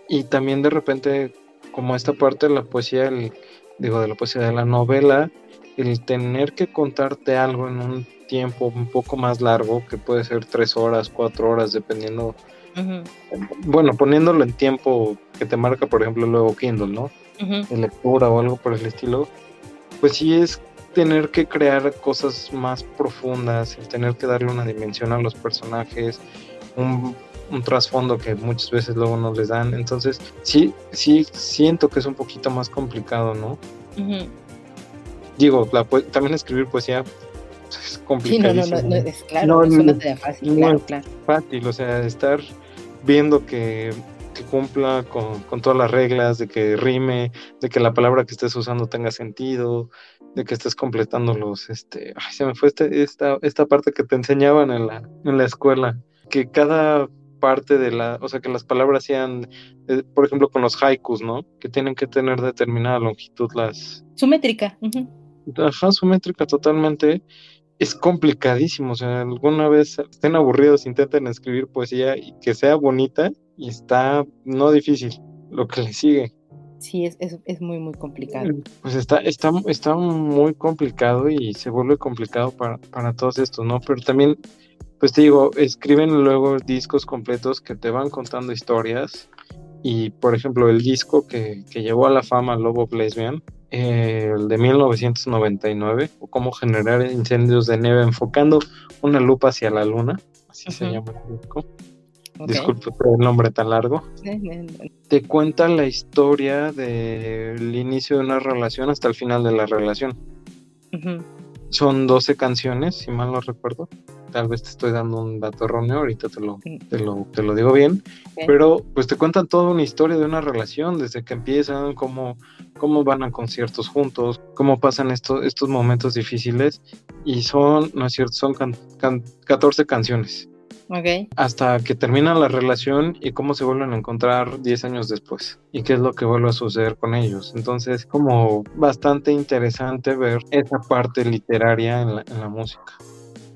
Y también de repente, como esta parte de la poesía, el, digo, de la poesía de la novela, el tener que contarte algo en un tiempo un poco más largo, que puede ser tres horas, cuatro horas, dependiendo, bueno, poniéndolo en tiempo que te marca, por ejemplo, luego Kindle, ¿no? de lectura o algo por el estilo, pues sí es tener que crear cosas más profundas, el tener que darle una dimensión a los personajes, un, un trasfondo que muchas veces luego no les dan. Entonces, sí, sí siento que es un poquito más complicado, ¿no? Digo, la también escribir poesía [LAUGHS] es Sí, no, complicadísimo. no, no, es claro, No, no, es no, una tarea fácil, no claro, claro. fácil, o sea, estar viendo que, que cumpla con, con todas las reglas, de que rime, de que la palabra que estés usando tenga sentido, de que estés completando los, este, ay, se me fue este, esta, esta parte que te enseñaban en la, en la escuela, que cada parte de la, o sea, que las palabras sean, eh, por ejemplo, con los haikus, ¿no? Que tienen que tener determinada longitud las, Su métrica. ujú. Ajá, su métrica totalmente es complicadísimo. O sea, alguna vez estén aburridos, intenten escribir poesía y que sea bonita y está no difícil lo que le sigue. Sí, es, es, es muy, muy complicado. Pues está, está, está muy complicado y se vuelve complicado para, para todos estos, ¿no? Pero también, pues te digo, escriben luego discos completos que te van contando historias. Y por ejemplo, el disco que, que llevó a la fama Lobo Lesbian, eh, el de 1999, o cómo generar incendios de nieve enfocando una lupa hacia la luna, así se llama el disco. Ok. Disculpe por el nombre tan largo. Te cuenta la historia del inicio de una relación hasta el final de la relación. Son 12 canciones, si mal no recuerdo. tal vez te estoy dando un dato erróneo, ahorita te lo, te lo, te lo digo bien, pero pues te cuentan toda una historia de una relación, desde que empiezan, cómo, cómo van a conciertos juntos, cómo pasan estos, estos momentos difíciles, y son, no es cierto, son 14 canciones. Hasta que termina la relación y cómo se vuelven a encontrar 10 años después. Y qué es lo que vuelve a suceder con ellos. Entonces, como bastante interesante ver esa parte literaria en la, música.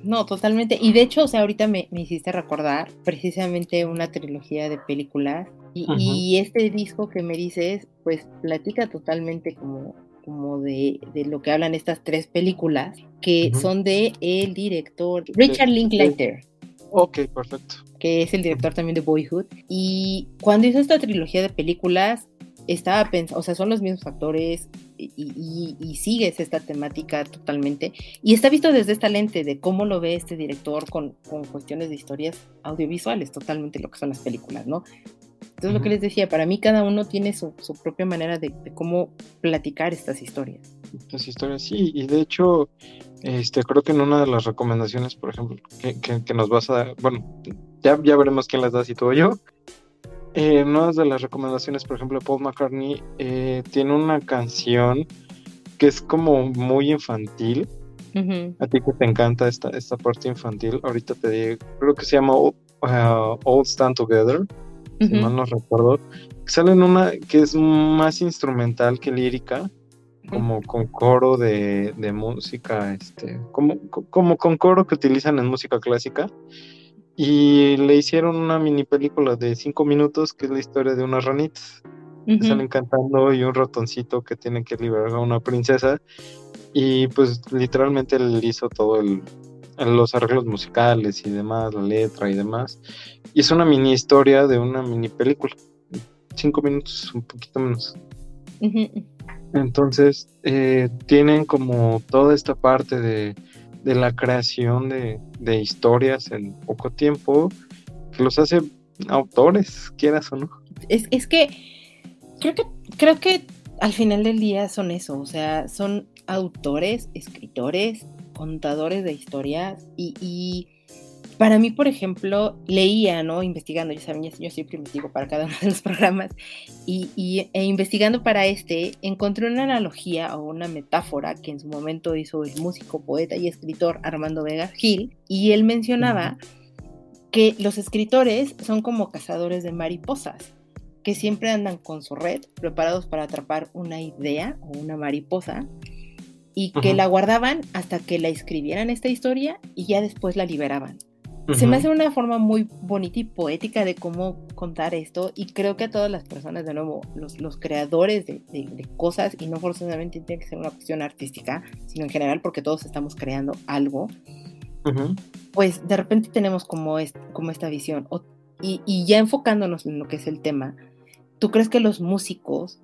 No, totalmente. Y de hecho, o sea, ahorita me, hiciste recordar precisamente una trilogía de películas. Y, este disco que me dices, pues platica totalmente como, como de, lo que hablan estas tres películas, que son de el director Richard Linklater. Ok, perfecto. Que es el director también de Boyhood. Y cuando hizo esta trilogía de películas, estaba pensando, o sea, son los mismos actores y, y, sigues esta temática totalmente. Y está visto desde esta lente de cómo lo ve este director con, con cuestiones de historias audiovisuales, totalmente lo que son las películas, ¿no? Entonces, lo que les decía, para mí cada uno tiene su, su propia manera de, de, cómo platicar estas historias. Estas historias, sí, y de hecho, este, creo que en una de las recomendaciones, por ejemplo, que, nos vas a dar, bueno, ya, ya veremos quién las da, si tú o yo. Eh, en una de las recomendaciones, por ejemplo, Paul McCartney eh, tiene una canción que es como muy infantil. A ti que te encanta esta, esta parte infantil, ahorita te digo, creo que se llama uh, All, Stand Together, si mal no recuerdo. Sale en una que es más instrumental que lírica como con coro de, música, este, como, como con coro que utilizan en música clásica. Y le hicieron una mini película de cinco minutos que es la historia de unas ranitas que están cantando y un ratoncito que tiene que liberar a una princesa. Y pues literalmente él hizo todo el, los arreglos musicales y demás, la letra y demás. Y es una mini historia de una mini película. Cinco minutos, un poquito menos. Entonces, eh, tienen como toda esta parte de, la creación de, historias en poco tiempo que los hace autores, quieras o no. Es, es que creo que creo que al final del día son eso, o sea, son autores, escritores, contadores de historias y para mí, por ejemplo, leía, ¿no? Investigando, ya saben, yo siempre investigo para cada [LAUGHS] uno de los programas, y, e investigando para este, encontré una analogía o una metáfora que en su momento hizo el músico, poeta y escritor Armando Vega Gil, y él mencionaba que los escritores son como cazadores de mariposas, que siempre andan con su red, preparados para atrapar una idea o una mariposa, y que la guardaban hasta que la escribieran esta historia y ya después la liberaban. Se me hace una forma muy bonita y poética de cómo contar esto y creo que a todas las personas, de nuevo, los, los creadores de, cosas, y no forzosamente tiene que ser una cuestión artística, sino en general porque todos estamos creando algo, pues de repente tenemos como, como esta visión. y, y ya enfocándonos en lo que es el tema, ¿tú crees que los músicos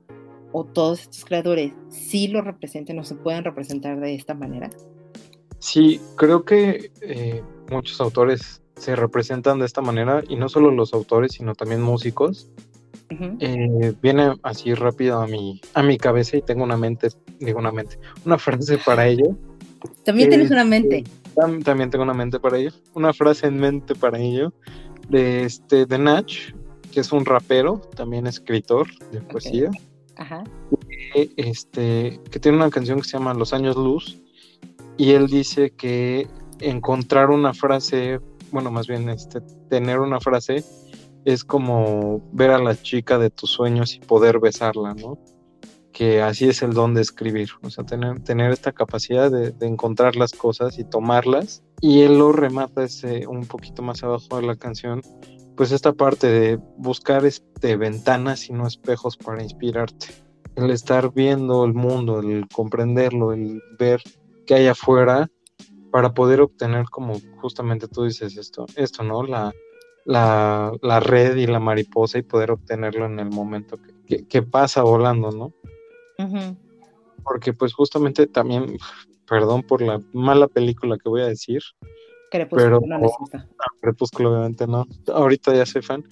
o todos estos creadores sí lo representen o se puedan representar de esta manera? Sí, creo que eh, muchos autores se representan de esta manera y no solo los autores, sino también músicos. Eh, viene así rápido a mi, a mi cabeza y tengo una mente, digo una mente, una frase para ello. También tienes una mente. también tengo una mente para ello. Una frase en mente para ello de este de Nach, que es un rapero, también escritor de poesía. Este, que tiene una canción que se llama Los años luz y él dice que encontrar una frase, bueno, más bien este, tener una frase es como ver a la chica de tus sueños y poder besarla, ¿no? Que así es el don de escribir, o sea, tener, tener esta capacidad de, encontrar las cosas y tomarlas. Y él lo remata ese, un poquito más abajo de la canción, pues esta parte de buscar este, ventanas y no espejos para inspirarte. El estar viendo el mundo, el comprenderlo, el ver que hay afuera para poder obtener como justamente tú dices esto, esto, ¿no? La, la, red y la mariposa y poder obtenerlo en el momento que, pasa volando, ¿no? Porque pues justamente también, perdón por la mala película que voy a decir, pero no Crepúsculo obviamente no, ahorita ya soy fan.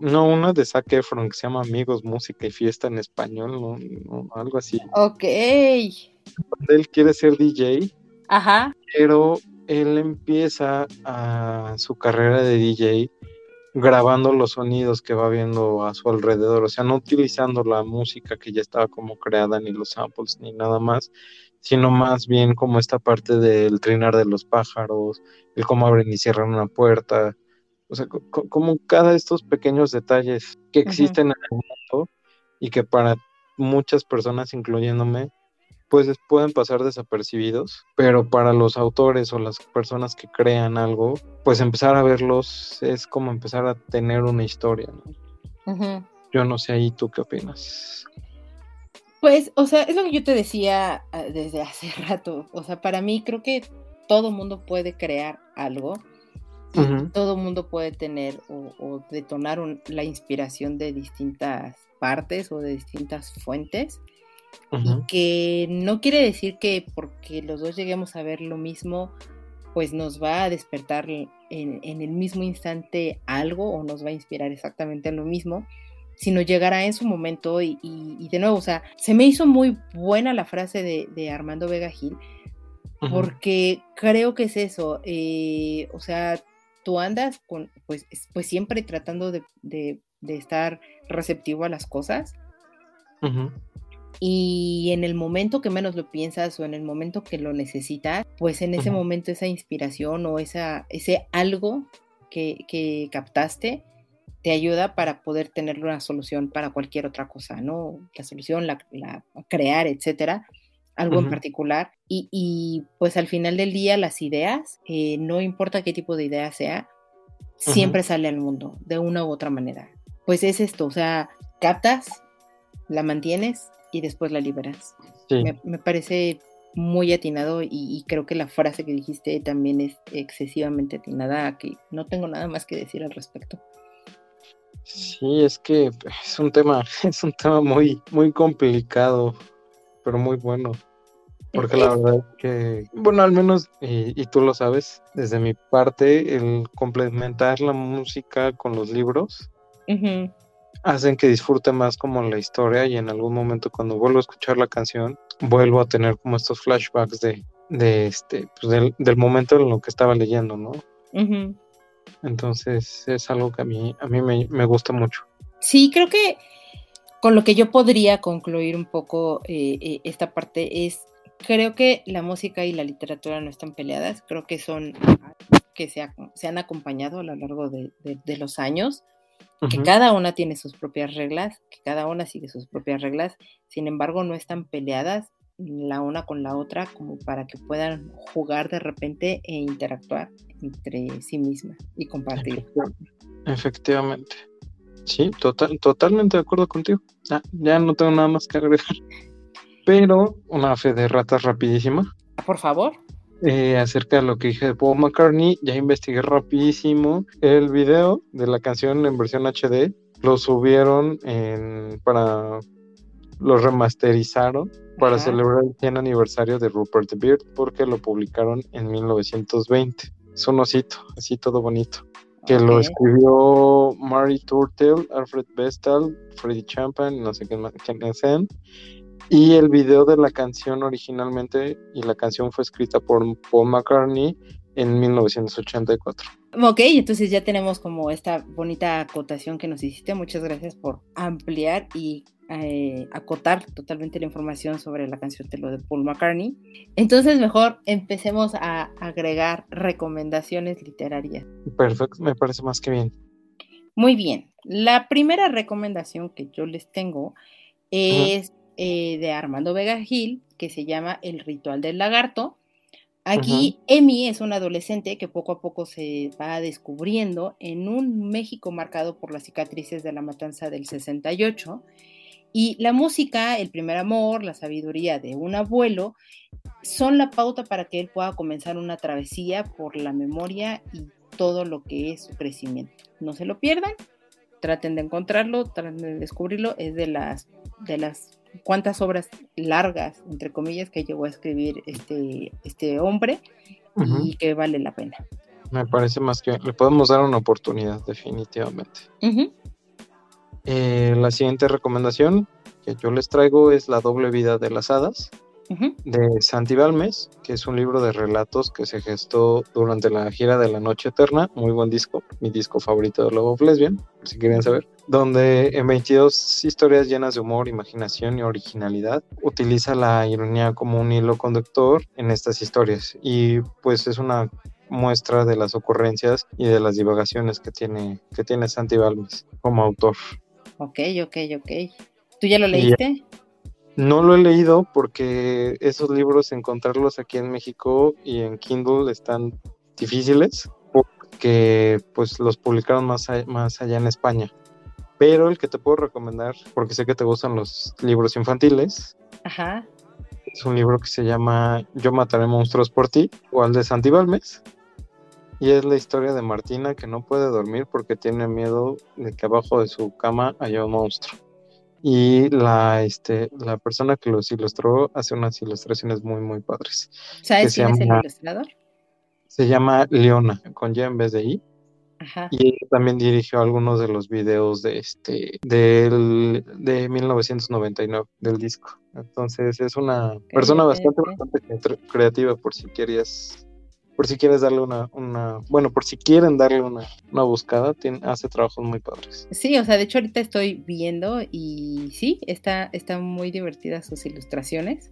No, una de Zac Efron que se llama Amigos, Música y Fiesta en Español, ¿no? algo así. Ok él quiere ser DJ. Ajá. Pero él empieza a su carrera de DJ grabando los sonidos que va viendo a su alrededor, o sea, no utilizando la música que ya estaba como creada, ni los samples, ni nada más, sino más bien como esta parte del trinar de los pájaros, el cómo abren y cierran una puerta, o sea, como cada de estos pequeños detalles que existen en el mundo y que para muchas personas, incluyéndome, pues pueden pasar desapercibidos, pero para los autores o las personas que crean algo, pues empezar a verlos es como empezar a tener una historia, ¿no? Yo no sé ahí tú qué opinas. Pues, o sea, es lo que yo te decía ah, desde hace [LAUGHS] rato, o sea, para mí creo que todo mundo puede crear algo, todo mundo puede tener o, detonar la inspiración de distintas partes o de distintas fuentes. Y que no quiere decir que porque los dos lleguemos a ver lo mismo, pues nos va a despertar en, el mismo instante algo o nos va a inspirar exactamente en lo mismo, sino llegará en su momento y, de nuevo, o sea, se me hizo muy buena la frase de, Armando Vega Gil, porque creo que es eso, eh, o sea, tú andas con, pues, pues siempre tratando de, estar receptivo a las cosas. Y en el momento que menos lo piensas o en el momento que lo necesitas, pues en ese momento esa inspiración o esa, ese algo que, captaste te ayuda para poder tener una solución para cualquier otra cosa, ¿no? La solución, la, crear, etcétera, algo en particular. Y, pues al final del día las ideas, eh, no importa qué tipo de idea sea, siempre sale al mundo de una u otra manera. Pues es esto, o sea, captas, la mantienes y después la liberas. Me, parece muy atinado y, creo que la frase que dijiste también es excesivamente atinada, que no tengo nada más que decir al respecto. Sí, es que es un tema, [LAUGHS] es un tema muy, muy complicado, pero muy bueno. Porque la verdad es que, bueno, al menos, y, tú lo sabes, desde mi parte, el complementar la música con los libros hacen que disfrute más como la historia y en algún momento cuando vuelvo a escuchar la canción vuelvo a tener como estos flashbacks de, de este pues del, momento en lo que estaba leyendo, ¿no? Entonces es algo que a mí, a mí me, gusta mucho. Sí, creo que con lo que yo podría concluir un poco eh, eh, esta parte es, creo que la música y la literatura no están peleadas, creo que son que se, se han acompañado a lo largo de, de los años que cada una tiene sus propias reglas, que cada una sigue sus propias reglas, sin embargo no están peleadas la una con la otra como para que puedan jugar de repente e interactuar entre sí mismas y compartir. Efectivamente. Sí, total, totalmente de acuerdo contigo. ya no tengo nada más que agregar. [LAUGHS] Pero una fe de ratas rapidísima. Por favor. Eh, acerca de lo que dije de Paul McCartney, ya investigué rapidísimo el video de la canción en versión HD, lo subieron en, para, lo remasterizaron para celebrar el 100 aniversario de Rupert Beard porque lo publicaron en 1920. Es un osito, así todo bonito. Que lo escribió Mary Turtle, Alfred Bestal, Freddie Champan, no sé quién más, quién es y el video de la canción originalmente, y la canción fue escrita por Paul McCartney en 1984. Ok, entonces ya tenemos como esta bonita acotación que nos hiciste. Muchas gracias por ampliar y eh, acotar totalmente la información sobre la canción de lo de Paul McCartney. Entonces mejor empecemos a agregar recomendaciones literarias. Perfecto, me parece más que bien. Muy bien, la primera recomendación que yo les tengo es eh, de Armando Vega Gil, que se llama El ritual del lagarto. Aquí Emi es una adolescente que poco a poco se va descubriendo en un México marcado por las cicatrices de la matanza del 68. Y la música, el primer amor, la sabiduría de un abuelo son la pauta para que él pueda comenzar una travesía por la memoria y todo lo que es su crecimiento. No se lo pierdan, traten de encontrarlo, traten de descubrirlo, es de las, de las cuántas obras largas, entre comillas, que llegó a escribir este, este hombre y que vale la pena. Me parece más que le podemos dar una oportunidad, definitivamente. Eh, la siguiente recomendación que yo les traigo es La doble vida de las hadas. De Santi Balmes, que es un libro de relatos que se gestó durante la gira de La Noche Eterna, muy buen disco, mi disco favorito de Love of Lesbian, si querían saber, donde en 22 historias llenas de humor, imaginación y originalidad, utiliza la ironía como un hilo conductor en estas historias y pues es una muestra de las ocurrencias y de las divagaciones que tiene, que tiene Santi Balmes como autor. Ok, ok, ok. ¿Tú ya lo leíste? No lo he leído porque esos libros encontrarlos aquí en México y en Kindle están difíciles porque pues los publicaron más, a- más allá en España. Pero el que te puedo recomendar, porque sé que te gustan los libros infantiles, Ajá. es un libro que se llama Yo mataré monstruos por ti, igual de Santi Balmes. Y es la historia de Martina que no puede dormir porque tiene miedo de que abajo de su cama haya un monstruo. Y la, este, la persona que los ilustró hace unas ilustraciones muy, muy padres. ¿Sabes quién es el ilustrador? Se llama Leona, con Y en vez de I. Ajá. Y ella también dirigió algunos de los videos de este del, de 1999 del disco. Entonces es una persona bastante, bastante cre- creativa por si querías, por si quieres darle una, una, bueno, por si quieren darle una, una buscada, tiene, hace trabajos muy padres. Sí, o sea, de hecho ahorita estoy viendo y sí, está, está muy divertidas sus ilustraciones.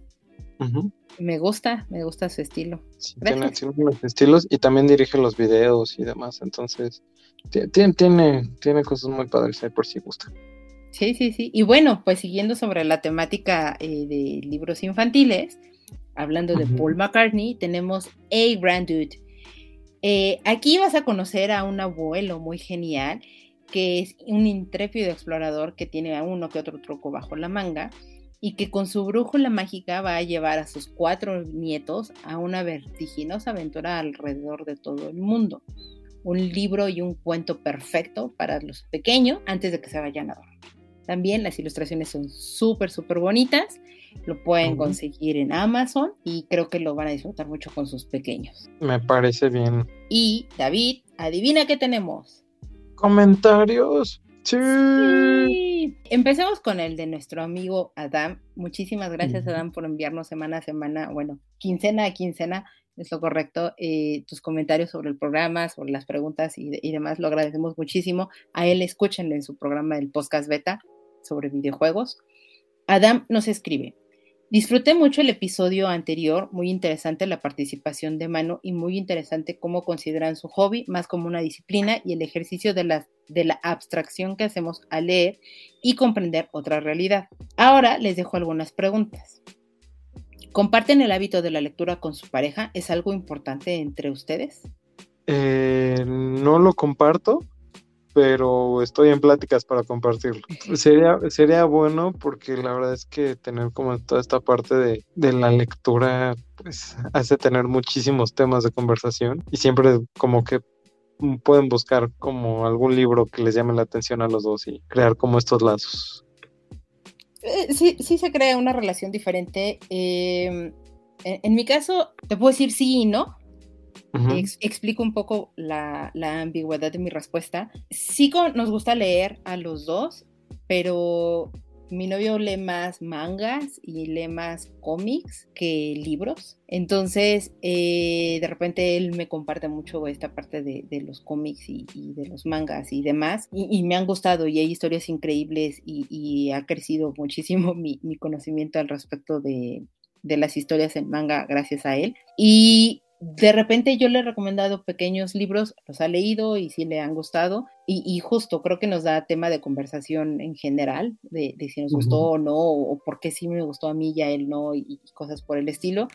Me gusta, me gusta su estilo. Sí, tiene, tiene unos estilos y también dirige los videos y demás. Entonces ti- tiene, tiene, tiene cosas muy padres ahí por si gusta. Sí, sí, sí. Y bueno, pues siguiendo sobre la temática eh, de libros infantiles, hablando de. Paul McCartney, tenemos A Grand Dude. Eh, aquí vas a conocer a un abuelo muy genial, que es un intrépido explorador que tiene a uno que otro truco bajo la manga y que con su brújula mágica va a llevar a sus cuatro nietos a una vertiginosa aventura alrededor de todo el mundo. Un libro y un cuento perfecto para los pequeños antes de que se vayan a dormir. También las ilustraciones son súper, súper bonitas. Lo pueden conseguir en Amazon y creo que lo van a disfrutar mucho con sus pequeños. Me parece bien. Y David, adivina qué tenemos. ¿Comentarios? Sí. Sí. Empecemos con el de nuestro amigo Adam. Muchísimas gracias, Ujú. Adam, por enviarnos semana a semana, bueno, quincena a quincena, es lo correcto, eh, tus comentarios sobre el programa, sobre las preguntas y demás. Lo agradecemos muchísimo. A él escúchenlo en su programa del podcast beta sobre videojuegos. Adam nos escribe. Disfruté mucho el episodio anterior, muy interesante la participación de Mano y muy interesante cómo consideran su hobby más como una disciplina y el ejercicio de la, de la abstracción que hacemos al leer y comprender otra realidad. Ahora les dejo algunas preguntas. ¿Comparten el hábito de la lectura con su pareja? ¿Es algo importante entre ustedes? Eh, no lo comparto, pero estoy en pláticas para compartirlo. Sería, sería bueno porque la verdad es que tener como toda esta parte de, de la lectura, pues hace tener muchísimos temas de conversación y siempre como que pueden buscar como algún libro que les llame la atención a los dos y crear como estos lazos. Eh, sí, sí se crea una relación diferente. Eh, en, en mi caso, te puedo decir sí y no. Explico un poco la, ambigüedad de mi respuesta. Sí nos gusta leer a los dos, pero mi novio lee más mangas y lee más cómics que libros. Entonces, eh, de repente él me comparte mucho esta parte de, los cómics y, de los mangas y demás. Y, me han gustado y hay historias increíbles y, ha crecido muchísimo [LAUGHS] mi, mi conocimiento al respecto de las historias en manga gracias a él. Y de repente yo le he recomendado pequeños libros, los ha leído y sí le han gustado. Y, y justo creo que nos da tema de conversación en general, de, de si nos Ujú. gustó o no, o por qué sí me gustó a mí y a él no, y, y cosas por el estilo.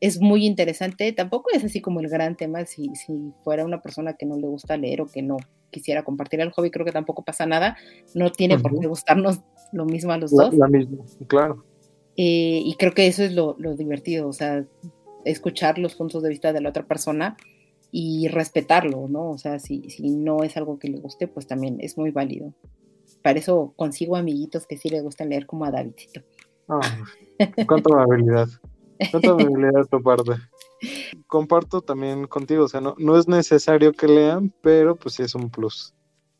Es muy interesante, tampoco es así como el gran tema si, si fuera una persona que no le gusta leer o que no quisiera compartir el hobby, creo que tampoco pasa nada, no tiene por Ujú. qué gustarnos lo mismo a los La, dos. la misma, claro. Eh, y creo que eso es lo, lo divertido, o sea, escuchar los puntos de vista de la otra persona y respetarlo, ¿no? O sea, si, si no es algo que le guste, pues también es muy válido. Para eso consigo amiguitos que sí le gustan leer como a Davidcito. Ah, [LAUGHS] cuánta amabilidad. Cuánta amabilidad de tu parte. Comparto también contigo, o sea, no, no es necesario que lean, pero pues sí es un plus.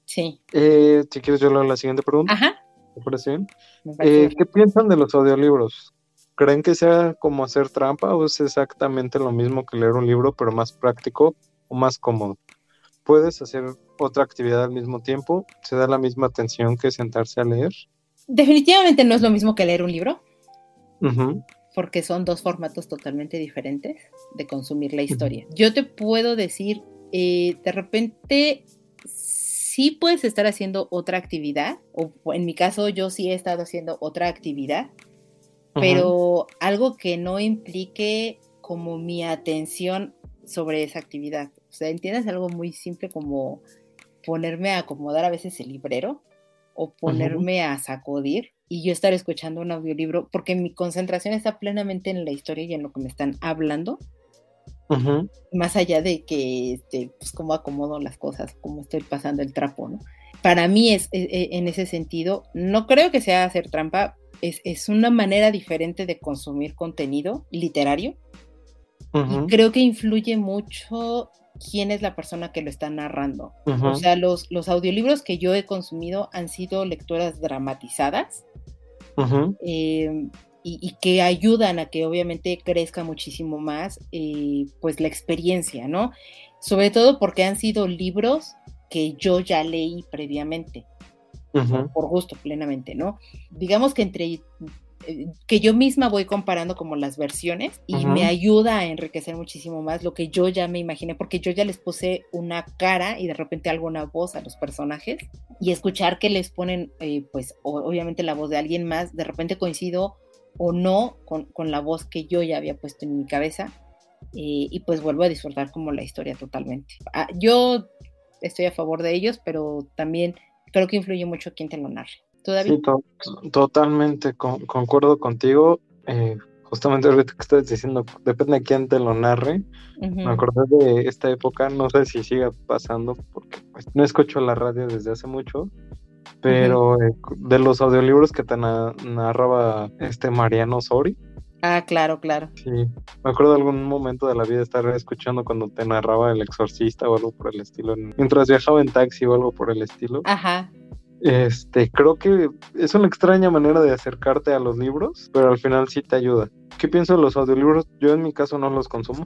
Sí. Eh, si quieres yo leo la siguiente pregunta, Ajá. ¿te parece bien? me parece Eh, ¿Qué piensan de los audiolibros? ¿Creen que sea como hacer trampa o es exactamente lo mismo que leer un libro, pero más práctico o más cómodo? Puedes hacer otra actividad al mismo tiempo, se da la misma atención que sentarse a leer. Definitivamente no es lo mismo que leer un libro, porque son dos formatos totalmente diferentes de consumir la historia. Yo te puedo decir, eh, de repente sí puedes estar haciendo otra actividad, o en mi caso yo sí he estado haciendo otra actividad, pero algo que no implique como mi atención sobre esa actividad. O sea, ¿entiendes? Algo muy simple como ponerme a acomodar a veces el librero o ponerme a sacudir y yo estar escuchando un audiolibro porque mi concentración está plenamente en la historia y en lo que me están hablando. Más allá de que, este, pues, cómo acomodo las cosas, cómo estoy pasando el trapo, ¿no? Para mí es, e, e, en ese sentido, no creo que sea hacer trampa, es, una manera diferente de consumir contenido literario. Y creo que influye mucho quién es la persona que lo está narrando. O sea, los, los audiolibros que yo he consumido han sido lecturas dramatizadas em, y, que ayudan a que obviamente crezca muchísimo más eh, pues la experiencia, ¿no? Sobre todo porque han sido libros que yo ya leí previamente por gusto plenamente, ¿no? Digamos que entre eh, que yo misma voy comparando como las versiones y me ayuda a enriquecer muchísimo más lo que yo ya me imaginé, porque yo ya les puse una cara y de repente alguna voz a los personajes y escuchar que les ponen, eh, pues obviamente la voz de alguien más, de repente coincido o no con, la voz que yo ya había puesto en mi cabeza eh, y pues vuelvo a disfrutar como la historia totalmente. Ah, yo estoy a favor de ellos, pero también creo que influye mucho quién te lo narre. Sí, totalmente concuerdo contigo. Eh, justamente ahorita que estás diciendo, depende de quién te lo narre. Me acordé de esta época, no sé si siga pasando, porque pues, no escucho la radio desde hace mucho, pero eh, de los audiolibros que te narraba este Mariano Sori. Ah, claro, claro. Sí, me acuerdo de algún momento de la vida estar escuchando cuando te narraba El Exorcista o algo por el estilo, mientras viajaba en taxi o algo por el estilo. Ajá. Este, creo que es una extraña manera de acercarte a los libros, pero al final sí te ayuda. ¿Qué pienso de los audiolibros? Yo en mi caso no los consumo,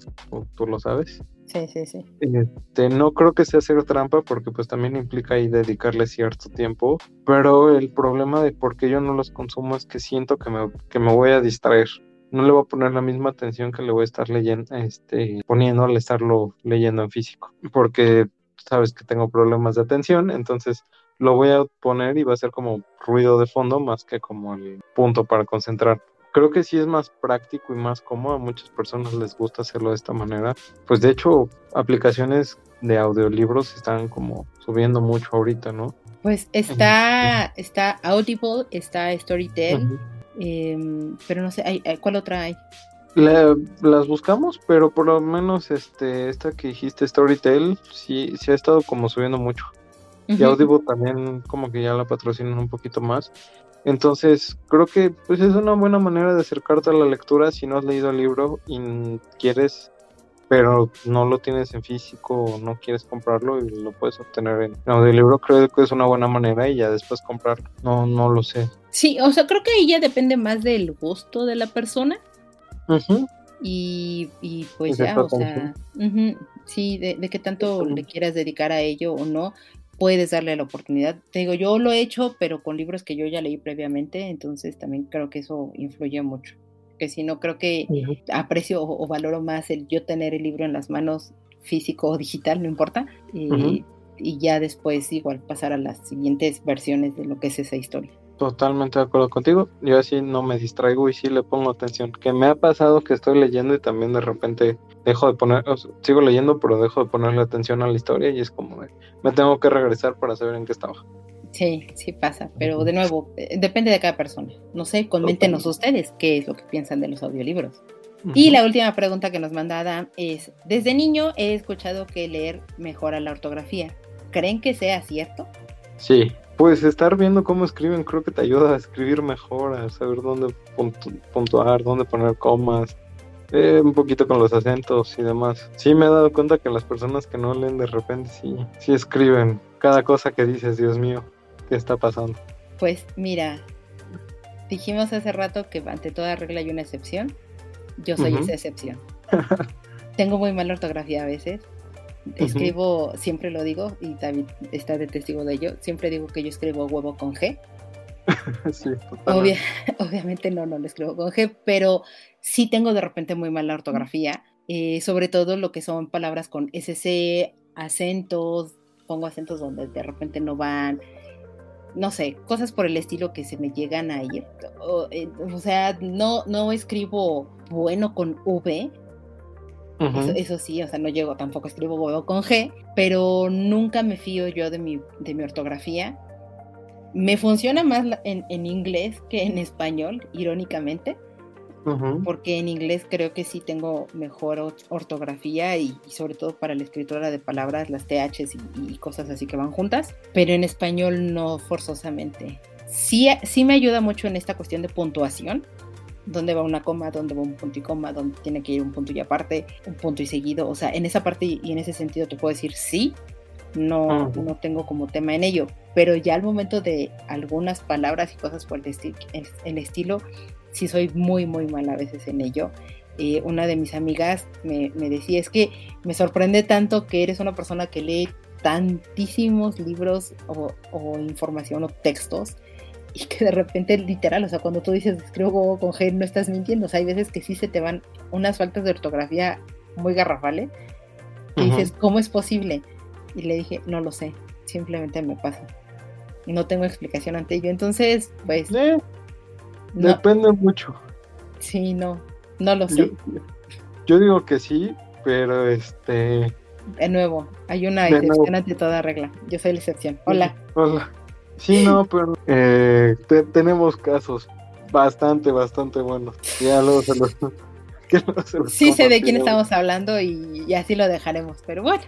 tú lo sabes. Sí, sí, sí. Este, no creo que sea hacer trampa porque pues también implica ahí dedicarle cierto tiempo, pero el problema de por qué yo no los consumo es que siento que me, que me voy a distraer no le voy a poner la misma atención que le voy a estar leyendo, este, poniendo al estarlo leyendo en físico, porque sabes que tengo problemas de atención, entonces lo voy a poner y va a ser como ruido de fondo más que como el punto para concentrar. Creo que sí es más práctico y más cómodo. A muchas personas les gusta hacerlo de esta manera. Pues de hecho, aplicaciones de audiolibros están como subiendo mucho ahorita, ¿no? Pues está, está Audible, está Storytel, Em, pero no sé, ¿cuál otra hay? las buscamos, pero por lo menos este, esta que dijiste, Storytel, sí, sí ha estado como subiendo mucho. Y Audible también como que ya la patrocinan un poquito más. Entonces, creo que pues es una buena manera de acercarte a la lectura si no has leído el libro y quieres pero no lo tienes en físico o no quieres comprarlo y lo puedes obtener en audiolibro, creo que es una buena manera y ya después comprarlo. No, no lo sé. Sí, o sea, creo que ahí ya depende más del gusto de la persona. y, y, pues ya, o sea, sí, de, de qué tanto le quieras dedicar a ello o no, puedes darle la oportunidad. Te digo, yo lo he hecho, pero con libros que yo ya leí previamente, entonces también creo que eso influye mucho que si no creo que aprecio o, valoro más el yo tener el libro en las manos físico o digital, no importa, y, ya después igual pasar a las siguientes versiones de lo que es esa historia. Totalmente de acuerdo contigo. Yo así no me distraigo y sí le pongo atención. Que me ha pasado que estoy leyendo y también de repente dejo de poner, sigo leyendo, pero dejo de ponerle atención a la historia y es como me tengo que regresar para saber en qué estaba. Sí, sí pasa, pero de nuevo, eh, depende de cada persona. No sé, coméntenos ustedes qué es lo que piensan de los audiolibros. Y la última pregunta que nos manda Adam es, desde niño he escuchado que leer mejora la ortografía. ¿Creen que sea cierto? Sí, pues estar viendo cómo escriben creo que te ayuda a escribir mejor, a saber dónde puntuar, dónde poner comas, eh, un poquito con los acentos y demás. Sí me he dado cuenta que las personas que no leen de repente sí, sí escriben cada cosa que dices, Dios mío está pasando? Pues mira, dijimos hace rato que ante toda regla hay una excepción. Yo soy esa excepción. [LAUGHS] Tengo muy mala ortografía a veces. Escribo, siempre lo digo, y David está de testigo de ello, siempre digo que yo escribo huevo con G. [LAUGHS] sí, [LAUGHS] obviamente no, no lo escribo con G, pero sí tengo de repente muy mala ortografía, eh, sobre todo lo que son palabras con SC, acentos, pongo acentos donde de repente no van, no sé, cosas por el estilo que se me llegan a ir. O, eh, sea, no, no escribo bueno con V. eso, sí, o sea, no llego, tampoco escribo bueno con G, pero nunca me fío yo de mi, de mi ortografía. Me funciona más en, en inglés que en español, irónicamente porque en inglés creo que sí tengo mejor ortografía y, sobre todo para la escritura de palabras, las THs y, cosas así que van juntas, pero en español no forzosamente. Sí, sí me ayuda mucho en esta cuestión de puntuación, dónde va una coma, dónde va un punto y coma, dónde tiene que ir un punto y aparte, un punto y seguido. O sea, en esa parte y en ese sentido te puedo decir sí, no, no tengo como tema en ello, pero ya al momento de algunas palabras y cosas por el, el estilo, sí soy muy, muy mala a veces en ello. Eh, una de mis amigas me, decía, es que me sorprende tanto que eres una persona que lee tantísimos libros o, información o textos y que de repente literal, o sea, cuando tú dices escribo con G no estás mintiendo, o sea, hay veces que sí se te van unas faltas de ortografía muy garrafales y dices, ¿cómo es posible? Y le dije, no lo sé, simplemente me pasa. Y no tengo explicación ante ello. Entonces, pues... Depende mucho. Sí, no, no lo sé. Yo, digo que sí, pero este... De nuevo, hay una excepción ante toda regla. Yo soy la excepción. Hola. Hola. Sí, no, pero eh, tenemos casos bastante, bastante buenos. Ya luego se los... [LAUGHS] sí sé de quién estamos hablando y, y así lo dejaremos, pero bueno.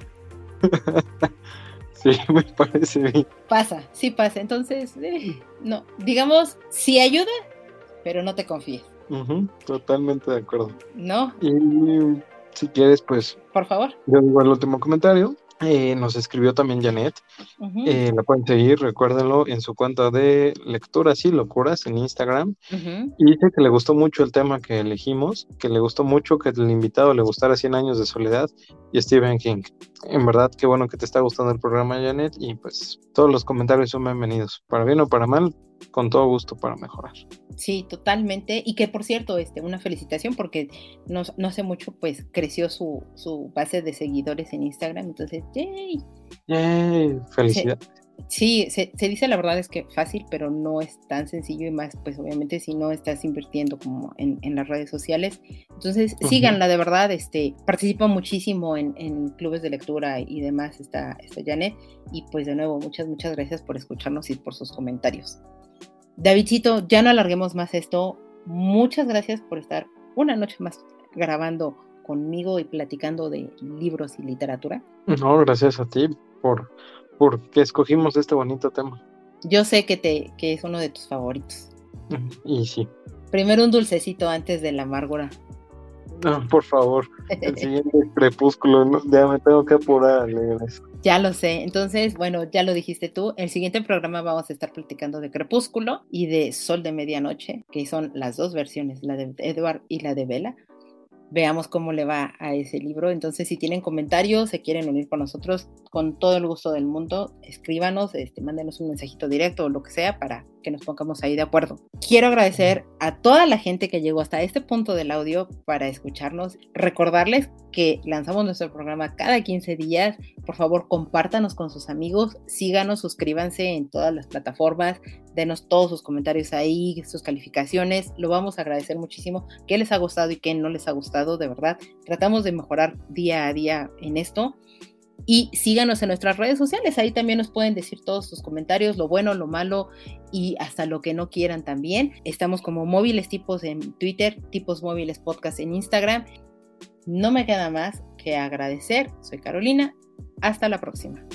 [LAUGHS] sí, me parece bien. Pasa, sí pasa. Entonces, eh, no, digamos, si ayuda, pero no te confíes. totalmente de acuerdo. ¿No? Y si quieres, pues... Por favor. Yo digo el último comentario. Eh, nos escribió también Janet. Eh, la pueden seguir, recuérdenlo, en su cuenta de lecturas y locuras en Instagram. Y dice que le gustó mucho el tema que elegimos, que le gustó mucho que el invitado le gustara 100 años de soledad y Stephen King. En verdad, qué bueno que te está gustando el programa, Janet. Y pues todos los comentarios son bienvenidos, para bien o para mal, con todo gusto para mejorar. Sí, totalmente. Y que por cierto, este, una felicitación porque no, no hace mucho pues creció su, su, base de seguidores en Instagram. Entonces, ¡yay! ¡Yay! Felicidades. Sí, se, dice la verdad es que fácil, pero no es tan sencillo y más, pues obviamente si no estás invirtiendo como en, las redes sociales. Entonces, síganla de verdad, este, participa muchísimo en, clubes de lectura y demás, está, está Janet. Y pues de nuevo, muchas, muchas gracias por escucharnos y por sus comentarios. Davidcito, ya no alarguemos más esto. Muchas gracias por estar una noche más grabando conmigo y platicando de libros y literatura. No, gracias a ti por, por que escogimos este bonito tema. Yo sé que, te, que es uno de tus favoritos. Y sí. Primero un dulcecito antes de la amargura. No, por favor. El siguiente [LAUGHS] crepúsculo, ya me tengo que apurar a leer eso. Ya lo sé. Entonces, bueno, ya lo dijiste tú. El siguiente programa vamos a estar platicando de Crepúsculo y de Sol de Medianoche, que son las dos versiones, la de Edward y la de Bella veamos cómo le va a ese libro. Entonces, si tienen comentarios, se quieren unir con nosotros, con todo el gusto del mundo, escríbanos, este, mándenos un mensajito directo o lo que sea para que nos pongamos ahí de acuerdo. Quiero agradecer a toda la gente que llegó hasta este punto del audio para escucharnos. Recordarles que lanzamos nuestro programa cada 15 días. Por favor, compártanos con sus amigos, síganos, suscríbanse en todas las plataformas, denos todos sus comentarios ahí, sus calificaciones. Lo vamos a agradecer muchísimo. ¿Qué les ha gustado y qué no les ha gustado? De verdad, tratamos de mejorar día a día en esto y síganos en nuestras redes sociales. Ahí también nos pueden decir todos sus comentarios, lo bueno, lo malo y hasta lo que no quieran también. Estamos como móviles tipos en Twitter, tipos móviles podcast en Instagram. No me queda más que agradecer. Soy Carolina. Hasta la próxima.